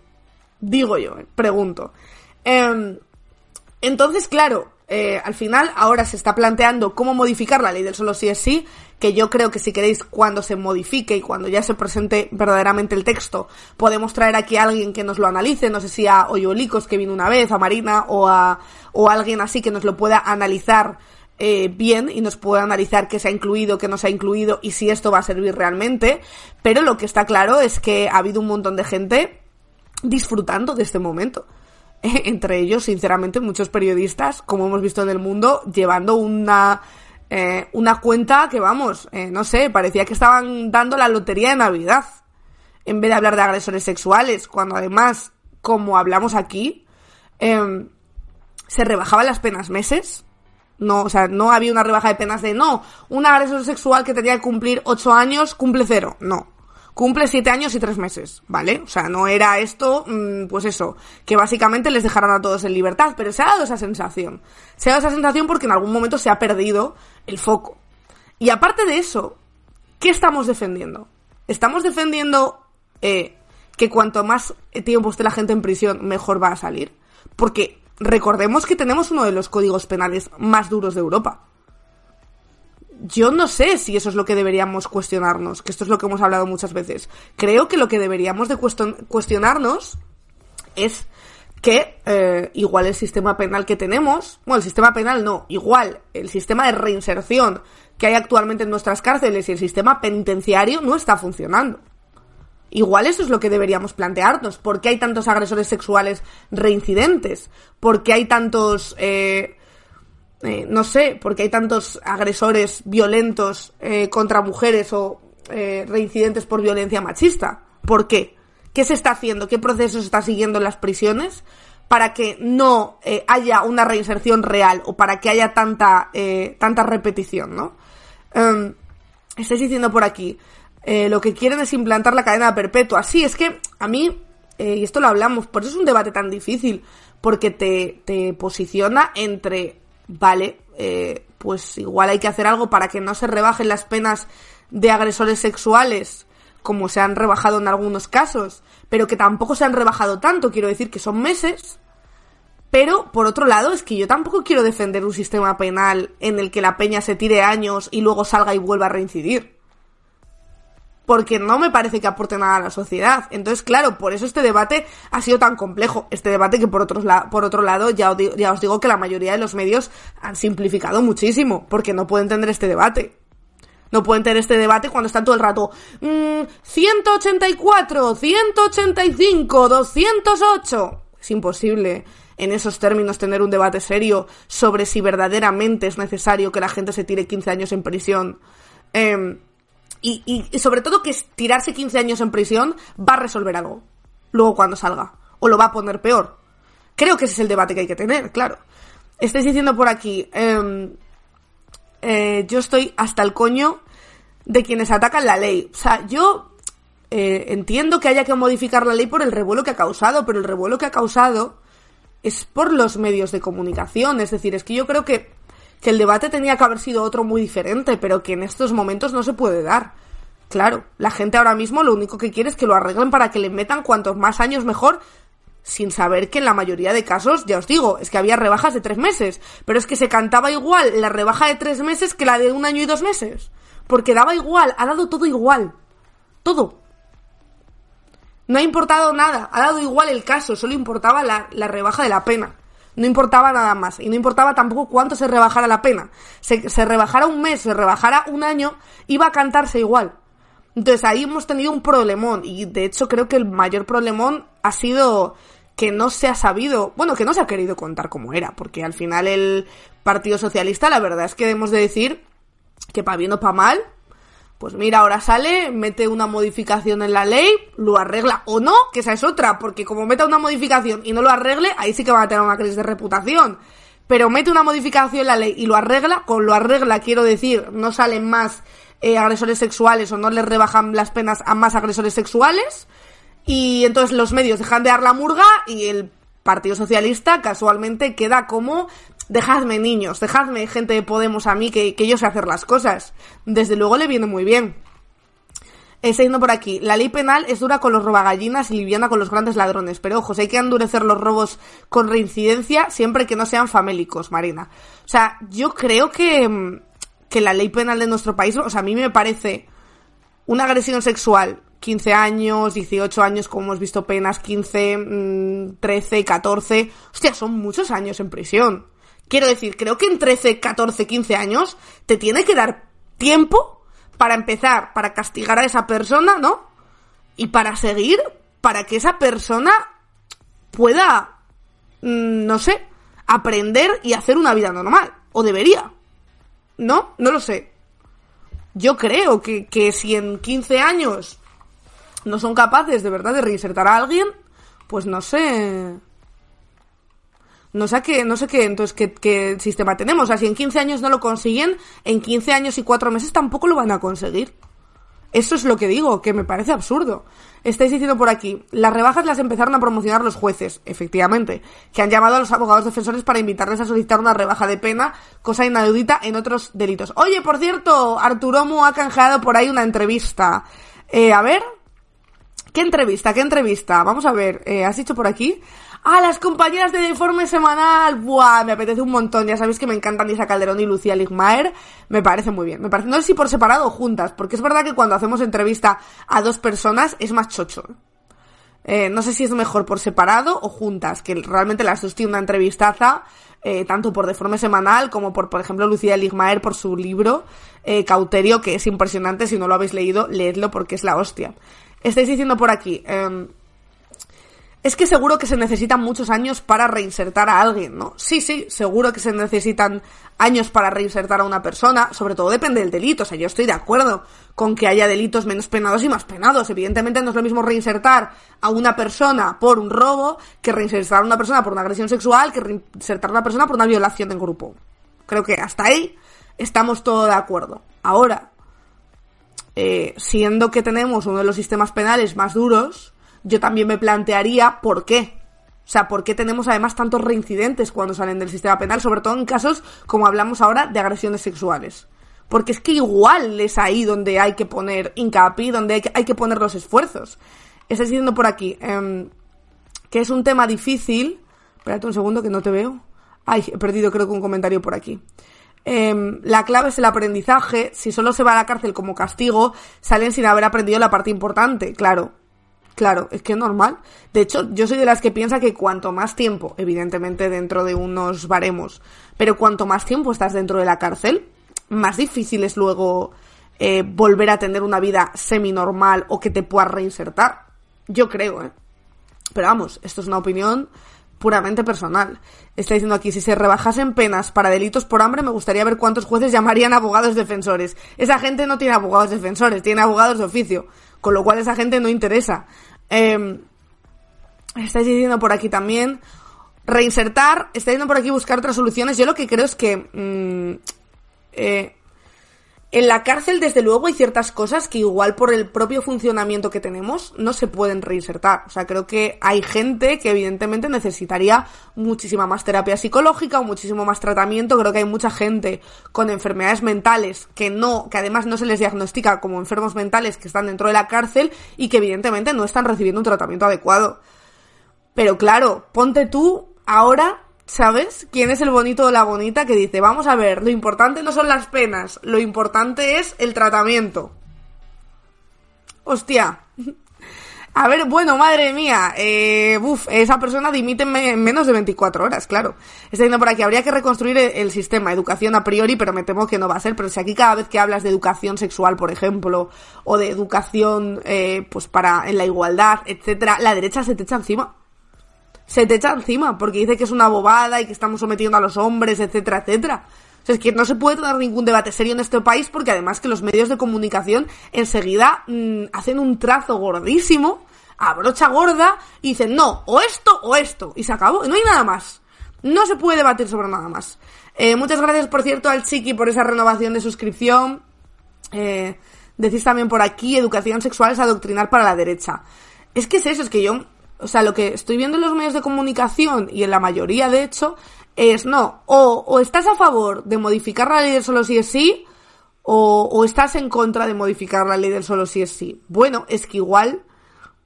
Digo yo, eh, pregunto. Em, entonces, claro, al final ahora se está planteando cómo modificar la ley del solo sí es sí, que yo creo que si queréis cuando se modifique y cuando ya se presente verdaderamente el texto, podemos traer aquí a alguien que nos lo analice, no sé si a Oyolicos que vino una vez, a Marina o a, o alguien así que nos lo pueda analizar eh, bien y nos puede analizar qué se ha incluido, qué no se ha incluido y si esto va a servir realmente. Pero lo que está claro es que ha habido un montón de gente disfrutando de este momento. entre ellos, sinceramente, muchos periodistas, como hemos visto en el mundo, llevando una, eh, una cuenta que, vamos, eh, no sé, parecía que estaban dando la lotería de Navidad. En vez de hablar de agresores sexuales, cuando además, como hablamos aquí, em, se rebajaban las penas meses no, o sea, no había una rebaja de penas de no, un agresor sexual que tenía que cumplir ocho años cumple cero. No. Cumple siete años y tres meses, ¿vale? O sea, no era esto, mm, pues eso, que básicamente les dejaron a todos en libertad, pero se ha dado esa sensación. Se ha dado esa sensación porque en algún momento se ha perdido el foco. Y aparte de eso, ¿qué estamos defendiendo? Estamos defendiendo eh, que cuanto más tiempo esté la gente en prisión, mejor va a salir. Porque recordemos que tenemos uno de los códigos penales más duros de Europa. Yo no sé si eso es lo que deberíamos cuestionarnos, que esto es lo que hemos hablado muchas veces. Creo que lo que deberíamos de cuestionarnos es que eh, igual el sistema penal que tenemos, bueno, el sistema penal no, igual el sistema de reinserción que hay actualmente en nuestras cárceles y el sistema penitenciario no está funcionando. Igual eso es lo que deberíamos plantearnos. ¿Por qué hay tantos agresores sexuales reincidentes? ¿Por qué hay tantos... Eh, eh, no sé, por qué hay tantos agresores violentos eh, contra mujeres o reincidentes por violencia machista? ¿Por qué? ¿Qué se está haciendo? ¿Qué proceso se está siguiendo en las prisiones para que no haya una reinserción real o para que haya tanta, tanta repetición, ¿no? Em, estáis diciendo por aquí, eh, lo que quieren es implantar la cadena perpetua. Sí, es que a mí, eh, y esto lo hablamos, por eso es un debate tan difícil, porque te, te posiciona entre, vale, eh, pues igual hay que hacer algo para que no se rebajen las penas de agresores sexuales, como se han rebajado en algunos casos, pero que tampoco se han rebajado tanto, quiero decir que son meses. Pero, por otro lado, es que yo tampoco quiero defender un sistema penal en el que la peña se tire años y luego salga y vuelva a reincidir porque no me parece que aporte nada a la sociedad. Entonces, claro, por eso este debate ha sido tan complejo. Este debate que por, otros por otro lado ya os, digo, que la mayoría de los medios han simplificado muchísimo, porque no pueden entender este debate. No pueden tener este debate cuando están todo el rato. Mmm, 184, 185, 208. Es imposible en esos términos tener un debate serio sobre si verdaderamente es necesario que la gente se tire 15 años en prisión. Em, y, y, sobre todo que tirarse 15 años en prisión va a resolver algo. Luego cuando salga. O lo va a poner peor. Creo que ese es el debate que hay que tener, claro. Estáis diciendo por aquí. Eh, eh, yo estoy hasta el coño de quienes atacan la ley. O sea, yo eh, entiendo que haya que modificar la ley por el revuelo que ha causado, pero el revuelo que ha causado es por los medios de comunicación. Es decir, es que yo creo que, que el debate tenía que haber sido otro muy diferente, pero que en estos momentos no se puede dar. Claro, la gente ahora mismo lo único que quiere es que lo arreglen para que le metan cuantos más años mejor, sin saber que en la mayoría de casos, ya os digo, es que había rebajas de tres meses, pero es que se cantaba igual la rebaja de tres meses que la de un año y dos meses, porque daba igual, ha dado todo igual, todo. No ha importado nada, ha dado igual el caso, solo importaba la, la rebaja de la pena. No importaba nada más. Y no importaba tampoco cuánto se rebajara la pena. Se, se rebajara un mes, se rebajara un año, iba a cantarse igual. Entonces ahí hemos tenido un problemón. Y de hecho creo que el mayor problemón ha sido que no se ha sabido, bueno, que no se ha querido contar cómo era, porque al final el Partido Socialista, la verdad es que debemos de decir que para bien o para mal, pues mira, ahora sale, mete una modificación en la ley, lo arregla o no, que esa es otra, porque como meta una modificación y no lo arregle, ahí sí que va a tener una crisis de reputación. Pero mete una modificación en la ley y lo arregla, con lo arregla quiero decir, no salen más eh, agresores sexuales o no le rebajan las penas a más agresores sexuales, y entonces los medios dejan de dar la murga y el Partido Socialista casualmente queda como dejadme niños, dejadme gente de Podemos a mí que, que yo sé hacer las cosas. Desde luego le viene muy bien. Está yendo por aquí. La ley penal es dura con los robagallinas y liviana con los grandes ladrones. Pero ojo, hay que endurecer los robos con reincidencia siempre que no sean famélicos, Marina. O sea, yo creo que, que la ley penal de nuestro país, o sea, a mí me parece una agresión sexual 15 años, 18 años, como hemos visto penas, 15, 13, 14. Hostia, son muchos años en prisión. Quiero decir, creo que en 13, 14, 15 años te tiene que dar tiempo para empezar, para castigar a esa persona, ¿no? Y para seguir, para que esa persona pueda, mm, no sé, aprender y hacer una vida normal. O debería. ¿No? No lo sé. Yo creo que, que si en 15 años no son capaces de verdad de reinsertar a alguien, pues no sé. No sé qué, no sé qué, entonces, qué, sistema tenemos. O sea, si en 15 años no lo consiguen, en 15 años y 4 meses tampoco lo van a conseguir. Eso es lo que digo, que me parece absurdo. Estáis diciendo por aquí, las rebajas las empezaron a promocionar los jueces, efectivamente, que han llamado a los abogados defensores para invitarles a solicitar una rebaja de pena, cosa inaudita en otros delitos. Oye, por cierto, Arturo Mu ha canjeado por ahí una entrevista. Eh, a ver, ¿Qué entrevista? ¿Qué entrevista? Vamos a ver, eh, ¿has dicho por aquí? Ah, las compañeras de informe semanal. Buah, me apetece un montón. Ya sabéis que me encantan Lisa Calderón y Lucía Ligmaer. Me parece muy bien. Me parece, no sé si por separado o juntas, porque es verdad que cuando hacemos entrevista a dos personas es más chocho. Eh, no sé si es mejor por separado o juntas, que realmente las dos una entrevistaza, eh, tanto por Deforme Semanal como por, por ejemplo, Lucía Ligmaer por su libro eh, Cauterio, que es impresionante. Si no lo habéis leído, leedlo porque es la hostia. Estáis diciendo por aquí, eh, es que seguro que se necesitan muchos años para reinsertar a alguien, ¿no? Sí, sí, seguro que se necesitan años para reinsertar a una persona, sobre todo depende del delito, o sea, yo estoy de acuerdo con que haya delitos menos penados y más penados. Evidentemente no es lo mismo reinsertar a una persona por un robo que reinsertar a una persona por una agresión sexual, que reinsertar a una persona por una violación en grupo. Creo que hasta ahí estamos todos de acuerdo. Ahora, eh, siendo que tenemos uno de los sistemas penales más duros, yo también me plantearía por qué. O sea, ¿por qué tenemos además tantos reincidentes cuando salen del sistema penal? Sobre todo en casos, como hablamos ahora, de agresiones sexuales. Porque es que igual es ahí donde hay que poner hincapié, donde hay que, poner los esfuerzos. Estás diciendo por aquí eh, que es un tema difícil. Espérate un segundo que no te veo. Ay, he perdido creo que un comentario por aquí. Eh, la clave es el aprendizaje. Si solo se va a la cárcel como castigo, salen sin haber aprendido la parte importante. Claro, claro, es que es normal. De hecho, yo soy de las que piensa que cuanto más tiempo, evidentemente dentro de unos baremos, pero cuanto más tiempo estás dentro de la cárcel, más difícil es luego eh, volver a tener una vida semi-normal o que te puedas reinsertar. Yo creo, ¿eh? Pero vamos, esto es una opinión puramente personal. Está diciendo aquí, si se rebajasen penas para delitos por hambre, me gustaría ver cuántos jueces llamarían abogados defensores. Esa gente no tiene abogados defensores, tiene abogados de oficio, con lo cual esa gente no interesa. Eh, estáis diciendo por aquí también, reinsertar, estáis diciendo por aquí buscar otras soluciones. Yo lo que creo es que... Mm, eh, en la cárcel, desde luego, hay ciertas cosas que igual por el propio funcionamiento que tenemos no se pueden reinsertar. O sea, creo que hay gente que evidentemente necesitaría muchísima más terapia psicológica o muchísimo más tratamiento. Creo que hay mucha gente con enfermedades mentales que no, que además no se les diagnostica como enfermos mentales que están dentro de la cárcel y que evidentemente no están recibiendo un tratamiento adecuado. Pero claro, ponte tú ahora ¿Sabes? ¿Quién es el bonito o la bonita que dice, vamos a ver, lo importante no son las penas, lo importante es el tratamiento? Hostia. A ver, bueno, madre mía, eh, esa persona dimite en menos de 24 horas, claro. Está diciendo por aquí, habría que reconstruir el, sistema, educación a priori, pero me temo que no va a ser. Pero si aquí cada vez que hablas de educación sexual, por ejemplo, o de educación, eh, pues para, en la igualdad, etcétera, la derecha se te echa encima se te echa encima porque dice que es una bobada y que estamos sometiendo a los hombres, etcétera, etcétera. O sea, es que no se puede dar ningún debate serio en este país porque además que los medios de comunicación enseguida mm, hacen un trazo gordísimo, a brocha gorda, y dicen, no, o esto o esto, y se acabó, no hay nada más. No se puede debatir sobre nada más. Eh, muchas gracias, por cierto, al Chiqui por esa renovación de suscripción. Eh, decís también por aquí, educación sexual es adoctrinar para la derecha. Es que es eso, es que yo o sea, lo que estoy viendo en los medios de comunicación y en la mayoría, de hecho, es no, o, estás a favor de modificar la ley del solo si es sí, o, estás en contra de modificar la ley del solo si es sí. Bueno, es que igual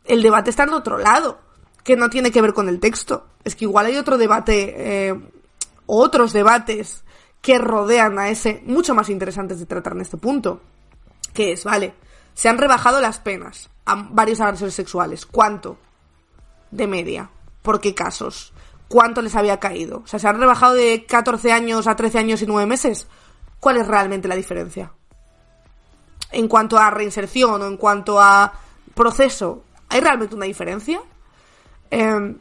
el debate está en otro lado, que no tiene que ver con el texto. Es que igual hay otro debate, eh, otros debates que rodean a ese, mucho más interesantes de tratar en este punto. Que es, vale, se han rebajado las penas a varios agresores sexuales. ¿Cuánto? De media. ¿Por qué casos? ¿Cuánto les había caído? O sea, ¿se han rebajado de 14 años a 13 años y 9 meses? ¿Cuál es realmente la diferencia? En cuanto a reinserción o en cuanto a proceso, ¿hay realmente una diferencia? Eh,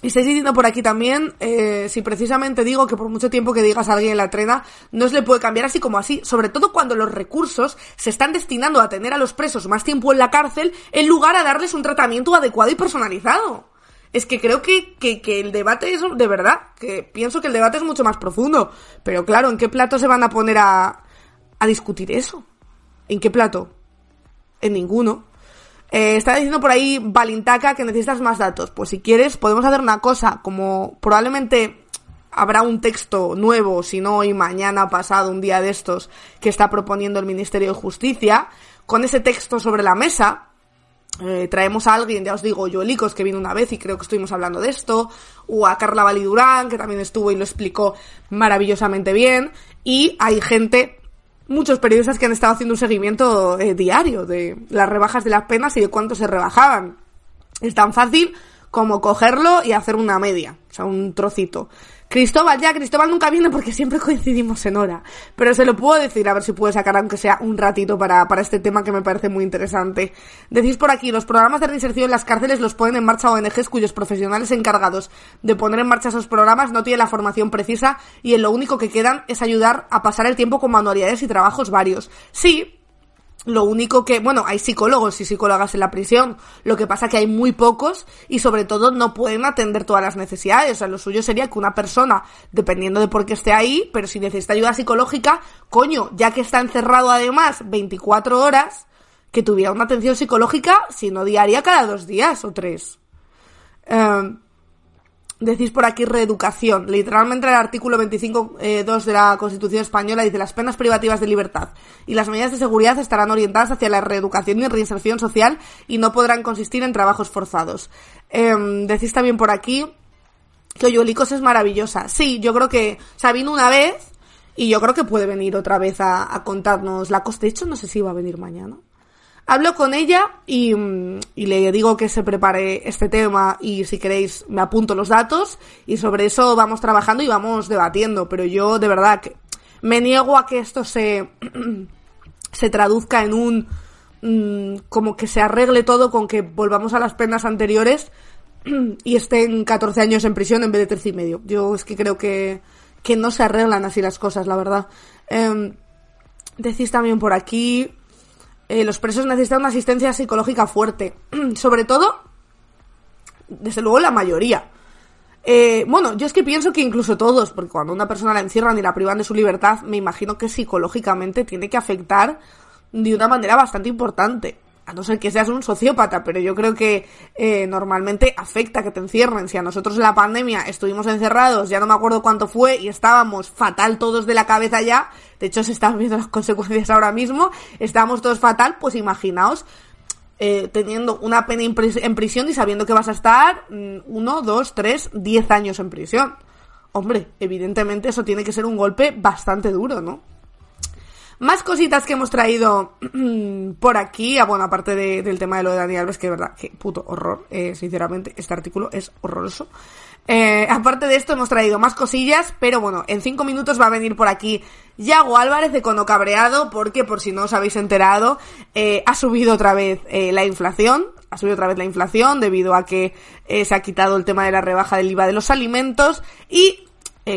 y estáis diciendo por aquí también, eh, si precisamente digo que por mucho tiempo que digas a alguien en la trena, no se le puede cambiar así como así, sobre todo cuando los recursos se están destinando a tener a los presos más tiempo en la cárcel en lugar a darles un tratamiento adecuado y personalizado. Es que creo que, que, que el debate es, de verdad, que pienso que el debate es mucho más profundo. Pero claro, ¿en qué plato se van a poner a, a discutir eso? ¿En qué plato? En ninguno. Eh, está diciendo por ahí Balintaka que necesitas más datos. Pues si quieres, podemos hacer una cosa, como probablemente habrá un texto nuevo, si no hoy, mañana, pasado, un día de estos, que está proponiendo el Ministerio de Justicia, con ese texto sobre la mesa, eh, traemos a alguien, ya os digo, Joelicos, que vino una vez y creo que estuvimos hablando de esto, o a Carla Validurán, que también estuvo y lo explicó maravillosamente bien, y hay gente muchos periodistas que han estado haciendo un seguimiento eh, diario de las rebajas de las penas y de cuánto se rebajaban. Es tan fácil como cogerlo y hacer una media, o sea, un trocito. Cristóbal, ya, Cristóbal nunca viene porque siempre coincidimos en hora. Pero se lo puedo decir, a ver si puede sacar aunque sea un ratito para, para este tema que me parece muy interesante. Decís por aquí, los programas de reinserción en las cárceles los ponen en marcha ONGs cuyos profesionales encargados de poner en marcha esos programas no tienen la formación precisa y en lo único que quedan es ayudar a pasar el tiempo con manualidades y trabajos varios. Sí, lo único que, bueno, hay psicólogos y psicólogas en la prisión, lo que pasa que hay muy pocos y sobre todo no pueden atender todas las necesidades. O sea, lo suyo sería que una persona, dependiendo de por qué esté ahí, pero si necesita ayuda psicológica, coño, ya que está encerrado además 24 horas, que tuviera una atención psicológica, si no diaria, cada dos días o tres. Eh, Decís por aquí reeducación. Literalmente el artículo 25.2 eh, de la Constitución Española dice las penas privativas de libertad y las medidas de seguridad estarán orientadas hacia la reeducación y reinserción social y no podrán consistir en trabajos forzados. Em, decís también por aquí que Oyuelicos es maravillosa. Sí, yo creo que, o sea, vino una vez y yo creo que puede venir otra vez a, contarnos la cosa. De hecho, no sé si va a venir mañana. Hablo con ella y, le digo que se prepare este tema y si queréis me apunto los datos y sobre eso vamos trabajando y vamos debatiendo. Pero yo de verdad que me niego a que esto se, se traduzca en un mm, como que se arregle todo con que volvamos a las penas anteriores y estén 14 años en prisión en vez de 13 y medio. Yo es que creo que, que no se arreglan así las cosas, la verdad. Em, decís también por aquí, eh, los presos necesitan una asistencia psicológica fuerte. Sobre todo, desde luego la mayoría. Eh, bueno, yo es que pienso que incluso todos, porque cuando una persona la encierran y la privan de su libertad, me imagino que psicológicamente tiene que afectar de una manera bastante importante. A no ser que seas un sociópata, pero yo creo que eh, normalmente afecta que te encierren. Si a nosotros en la pandemia estuvimos encerrados, ya no me acuerdo cuánto fue, y estábamos fatal todos de la cabeza ya, de hecho se están viendo las consecuencias ahora mismo, estábamos todos fatal, pues imaginaos eh, teniendo una pena en prisión y sabiendo que vas a estar mm, uno, dos, tres, diez años en prisión. Hombre, evidentemente eso tiene que ser un golpe bastante duro, ¿no? Más cositas que hemos traído por aquí, ah, bueno, aparte del tema de lo de Dani Alves, que es verdad, que puto horror, eh, sinceramente, este artículo es horroroso. Eh, aparte de esto hemos traído más cosillas, pero bueno, en cinco minutos va a venir por aquí Yago Álvarez de Cono Cabreado, porque por si no os habéis enterado, eh, ha subido otra vez la inflación, ha subido otra vez la inflación debido a que se ha quitado el tema de la rebaja del IVA de los alimentos y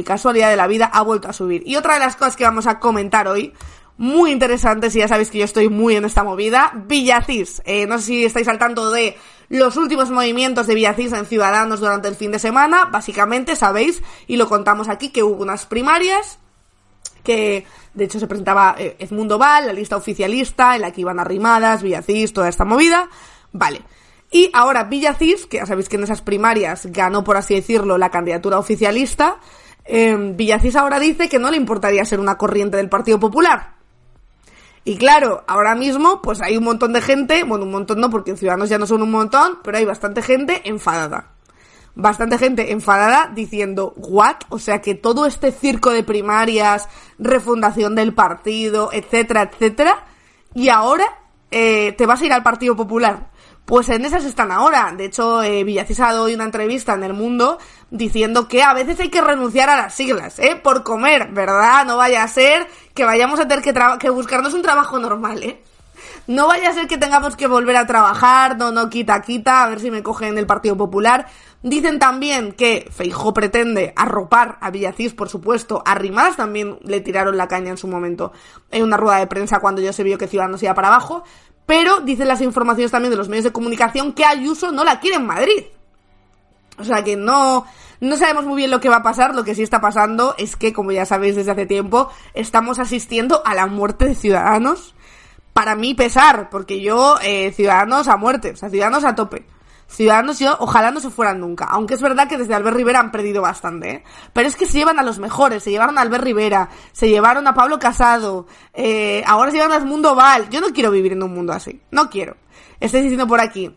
casualidad de la vida ha vuelto a subir. Y otra de las cosas que vamos a comentar hoy muy interesantes y ya sabéis que yo estoy muy en esta movida. Villacís, eh, no sé si estáis al tanto de los últimos movimientos de Villacís en Ciudadanos durante el fin de semana. Básicamente sabéis, y lo contamos aquí, que hubo unas primarias que de hecho se presentaba eh, Edmundo Val, la lista oficialista, en la que iban arrimadas, Villacís, toda esta movida. Vale. Y ahora Villacís, que ya sabéis que en esas primarias ganó, por así decirlo, la candidatura oficialista, eh, Villacís ahora dice que no le importaría ser una corriente del Partido Popular. Y claro, ahora mismo, pues hay un montón de gente, bueno, un montón no, porque Ciudadanos ya no son un montón, pero hay bastante gente enfadada. Bastante gente enfadada diciendo, ¿what? O sea que todo este circo de primarias, refundación del partido, etcétera, etcétera, y ahora eh, te vas a ir al Partido Popular. Pues en esas están ahora. De hecho, eh, ha dado una entrevista en El Mundo diciendo que a veces hay que renunciar a las siglas, ¿eh? Por comer, ¿verdad? No vaya a ser que vayamos a tener que, que buscarnos un trabajo normal, ¿eh? No vaya a ser que tengamos que volver a trabajar, no, no, quita, quita, a ver si me cogen el Partido Popular. Dicen también que Feijó pretende arropar a Villacís, por supuesto. A Rimadas también le tiraron la caña en su momento en una rueda de prensa cuando ya se vio que Ciudadanos iba para abajo. Pero dicen las informaciones también de los medios de comunicación que Ayuso no la quiere en Madrid. O sea que no, no sabemos muy bien lo que va a pasar, lo que sí está pasando es que, como ya sabéis desde hace tiempo, estamos asistiendo a la muerte de ciudadanos. Para mí pesar, porque yo, eh, ciudadanos a muerte, o sea, ciudadanos a tope. Ciudadanos yo ojalá no se fueran nunca, aunque es verdad que desde Albert Rivera han perdido bastante, ¿eh? pero es que se llevan a los mejores, se llevaron a Albert Rivera, se llevaron a Pablo Casado, eh, ahora se llevan a Mundo Val, yo no quiero vivir en un mundo así, no quiero. Estáis diciendo por aquí,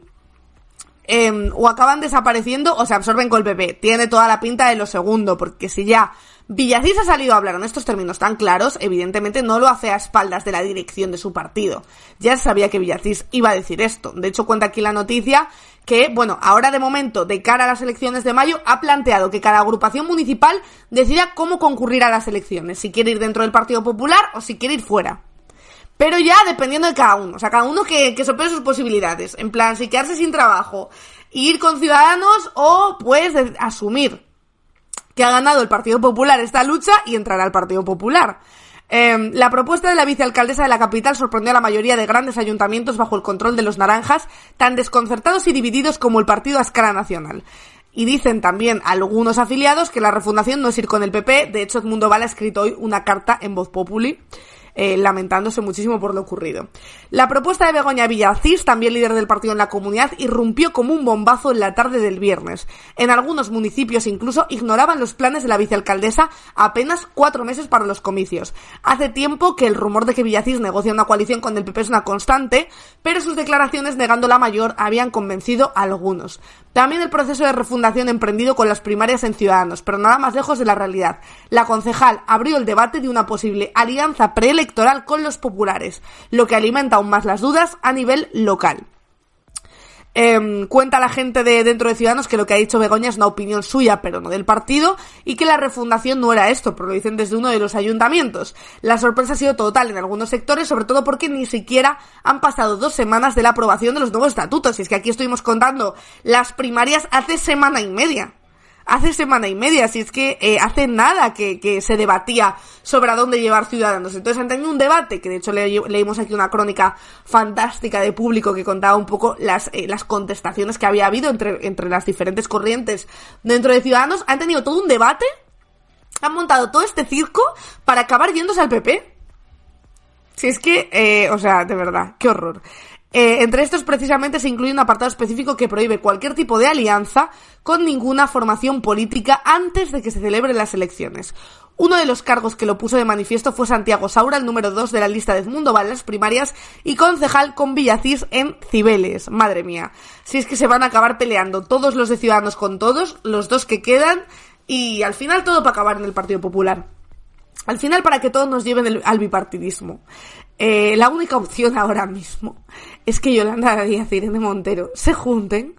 Em, o acaban desapareciendo o se absorben con el PP. Tiene toda la pinta de lo segundo, porque si ya Villacís ha salido a hablar en estos términos tan claros, evidentemente no lo hace a espaldas de la dirección de su partido. Ya sabía que Villacís iba a decir esto. De hecho, cuenta aquí la noticia que, bueno, ahora de momento, de cara a las elecciones de mayo, ha planteado que cada agrupación municipal decida cómo concurrir a las elecciones, si quiere ir dentro del Partido Popular o si quiere ir fuera. Pero ya dependiendo de cada uno, o sea, cada uno que, que sus posibilidades. En plan, si quedarse sin trabajo, ir con ciudadanos o pues asumir que ha ganado el Partido Popular esta lucha y entrar al Partido Popular. Em, la propuesta de la vicealcaldesa de la capital sorprendió a la mayoría de grandes ayuntamientos bajo el control de los naranjas, tan desconcertados y divididos como el partido a escala nacional. Y dicen también algunos afiliados que la refundación no es ir con el PP, de hecho Edmundo Val ha escrito hoy una carta en voz populi eh, lamentándose muchísimo por lo ocurrido. La propuesta de Begoña Villacís, también líder del partido en la comunidad, irrumpió como un bombazo en la tarde del viernes. En algunos municipios incluso ignoraban los planes de la vicealcaldesa apenas cuatro meses para los comicios. Hace tiempo que el rumor de que Villacís negocia una coalición con el PP es una constante, pero sus declaraciones negando la mayor habían convencido a algunos. También el proceso de refundación emprendido con las primarias en Ciudadanos, pero nada más lejos de la realidad. La concejal abrió el debate de una posible alianza preelectoral con los populares, lo que alimenta aún más las dudas a nivel local. Em, cuenta la gente de dentro de Ciudadanos que lo que ha dicho Begoña es una opinión suya, pero no del partido, y que la refundación no era esto, pero lo dicen desde uno de los ayuntamientos. La sorpresa ha sido total en algunos sectores, sobre todo porque ni siquiera han pasado dos semanas de la aprobación de los nuevos estatutos. Y es que aquí estuvimos contando las primarias hace semana y media hace semana y media, si es que eh, hace nada que, que, se debatía sobre a dónde llevar Ciudadanos. Entonces han tenido un debate, que de hecho leímos aquí una crónica fantástica de público que contaba un poco las, eh, las contestaciones que había habido entre, entre las diferentes corrientes dentro de Ciudadanos. Han tenido todo un debate, han montado todo este circo para acabar yéndose al PP. Si es que, eh, o sea, de verdad, qué horror. Eh, entre estos precisamente se incluye un apartado específico que prohíbe cualquier tipo de alianza con ninguna formación política antes de que se celebren las elecciones. Uno de los cargos que lo puso de manifiesto fue Santiago Saura, el número 2 de la lista de Edmundo en las primarias y concejal con Villacís en Cibeles. Madre mía. Si es que se van a acabar peleando todos los de Ciudadanos con todos, los dos que quedan, y al final todo para acabar en el Partido Popular. Al final para que todos nos lleven al bipartidismo. Eh, la única opción ahora mismo es que Yolanda Díaz y Irene Montero se junten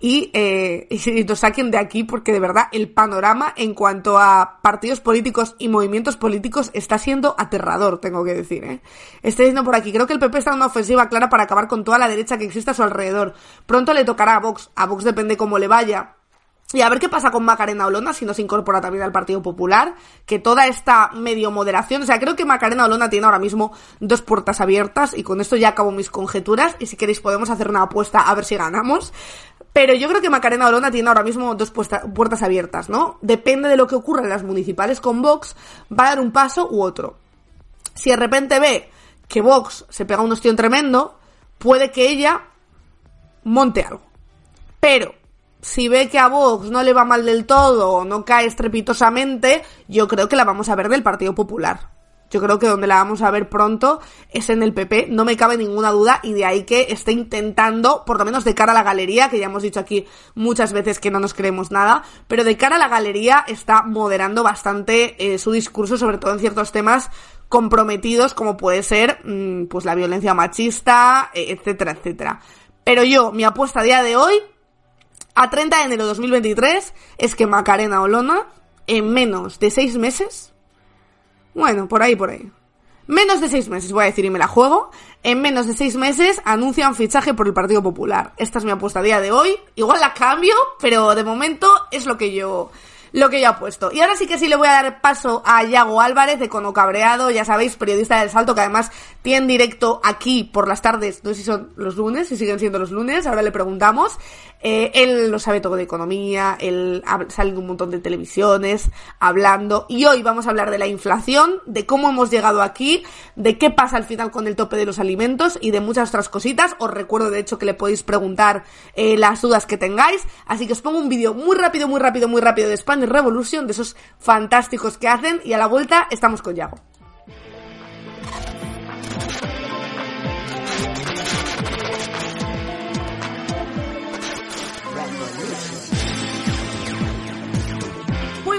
y, eh, y nos saquen de aquí porque de verdad el panorama en cuanto a partidos políticos y movimientos políticos está siendo aterrador, tengo que decir. ¿eh? Estoy diciendo por aquí, creo que el PP está en una ofensiva clara para acabar con toda la derecha que existe a su alrededor. Pronto le tocará a Vox, a Vox depende cómo le vaya, y a ver qué pasa con Macarena Olona si no se incorpora también al Partido Popular, que toda esta medio moderación, o sea, creo que Macarena Olona tiene ahora mismo dos puertas abiertas y con esto ya acabo mis conjeturas y si queréis podemos hacer una apuesta a ver si ganamos. Pero yo creo que Macarena Olona tiene ahora mismo dos puertas abiertas, ¿no? Depende de lo que ocurra en las municipales con Vox, va a dar un paso u otro. Si de repente ve que Vox se pega un ostión tremendo, puede que ella monte algo. Pero si ve que a Vox no le va mal del todo o no cae estrepitosamente, yo creo que la vamos a ver del Partido Popular. Yo creo que donde la vamos a ver pronto es en el PP, no me cabe ninguna duda, y de ahí que esté intentando, por lo menos de cara a la galería, que ya hemos dicho aquí muchas veces que no nos creemos nada, pero de cara a la galería está moderando bastante eh, su discurso, sobre todo en ciertos temas comprometidos, como puede ser mm, pues la violencia machista, eh, etcétera, etcétera. Pero yo, mi apuesta a día de hoy a 30 de enero de 2023 es que Macarena Olona, en menos de seis meses, bueno, por ahí, por ahí, menos de seis meses, voy a decir y me la juego, en menos de seis meses anuncia un fichaje por el Partido Popular. Esta es mi apuesta a día de hoy, igual la cambio, pero de momento es lo que yo lo que yo ha puesto. Y ahora sí que sí le voy a dar paso a Yago Álvarez de Cono Cabreado, ya sabéis, periodista del Salto, que además tiene directo aquí por las tardes, no sé si son los lunes, si siguen siendo los lunes, ahora le preguntamos. Eh, él lo sabe todo de economía, él sale en un montón de televisiones hablando y hoy vamos a hablar de la inflación, de cómo hemos llegado aquí, de qué pasa al final con el tope de los alimentos y de muchas otras cositas. Os recuerdo de hecho que le podéis preguntar eh, las dudas que tengáis, así que os pongo un vídeo muy rápido, muy rápido, muy rápido de Spanish Revolution, de esos fantásticos que hacen y a la vuelta estamos con Yago.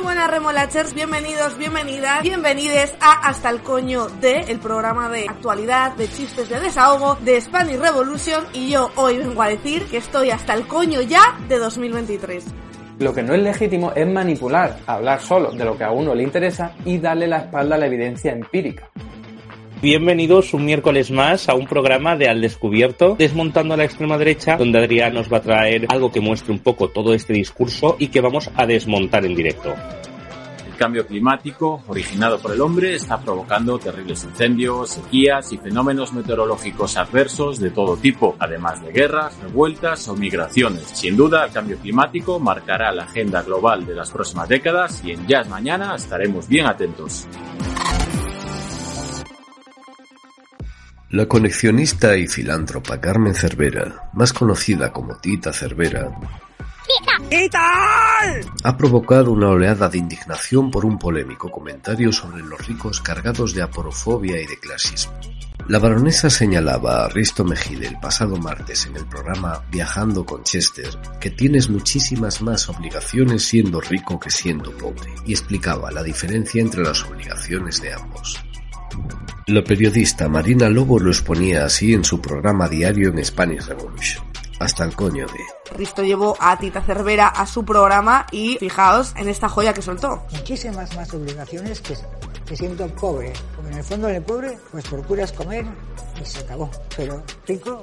Buenas remolachers, bienvenidos, bienvenidas, bienvenides a Hasta el Coño de el programa de actualidad, de chistes de desahogo de Spanish Revolution y yo hoy vengo a decir que estoy hasta el coño ya de 2023. Lo que no es legítimo es manipular, hablar solo de lo que a uno le interesa y darle la espalda a la evidencia empírica. Bienvenidos un miércoles más a un programa de Al Descubierto, desmontando a la extrema derecha, donde Adrián nos va a traer algo que muestre un poco todo este discurso y que vamos a desmontar en directo. El cambio climático, originado por el hombre, está provocando terribles incendios, sequías y fenómenos meteorológicos adversos de todo tipo, además de guerras, revueltas o migraciones. Sin duda, el cambio climático marcará la agenda global de las próximas décadas y en Jazz Mañana estaremos bien atentos. La coleccionista y filántropa Carmen Cervera, más conocida como Tita Cervera, ha provocado una oleada de indignación por un polémico comentario sobre los ricos cargados de aporofobia y de clasismo. La baronesa señalaba a Risto Mejide el pasado martes en el programa Viajando con Chester que tienes muchísimas más obligaciones siendo rico que siendo pobre y explicaba la diferencia entre las obligaciones de ambos. La periodista Marina Lobo lo exponía así en su programa diario en Spanish Revolution. hasta el coño de. Risto llevó a Tita Cervera a su programa y fijaos en esta joya que soltó. Muchísimas más obligaciones que, que siendo pobre. Porque en el fondo el pobre, pues procuras comer y se acabó. Pero rico,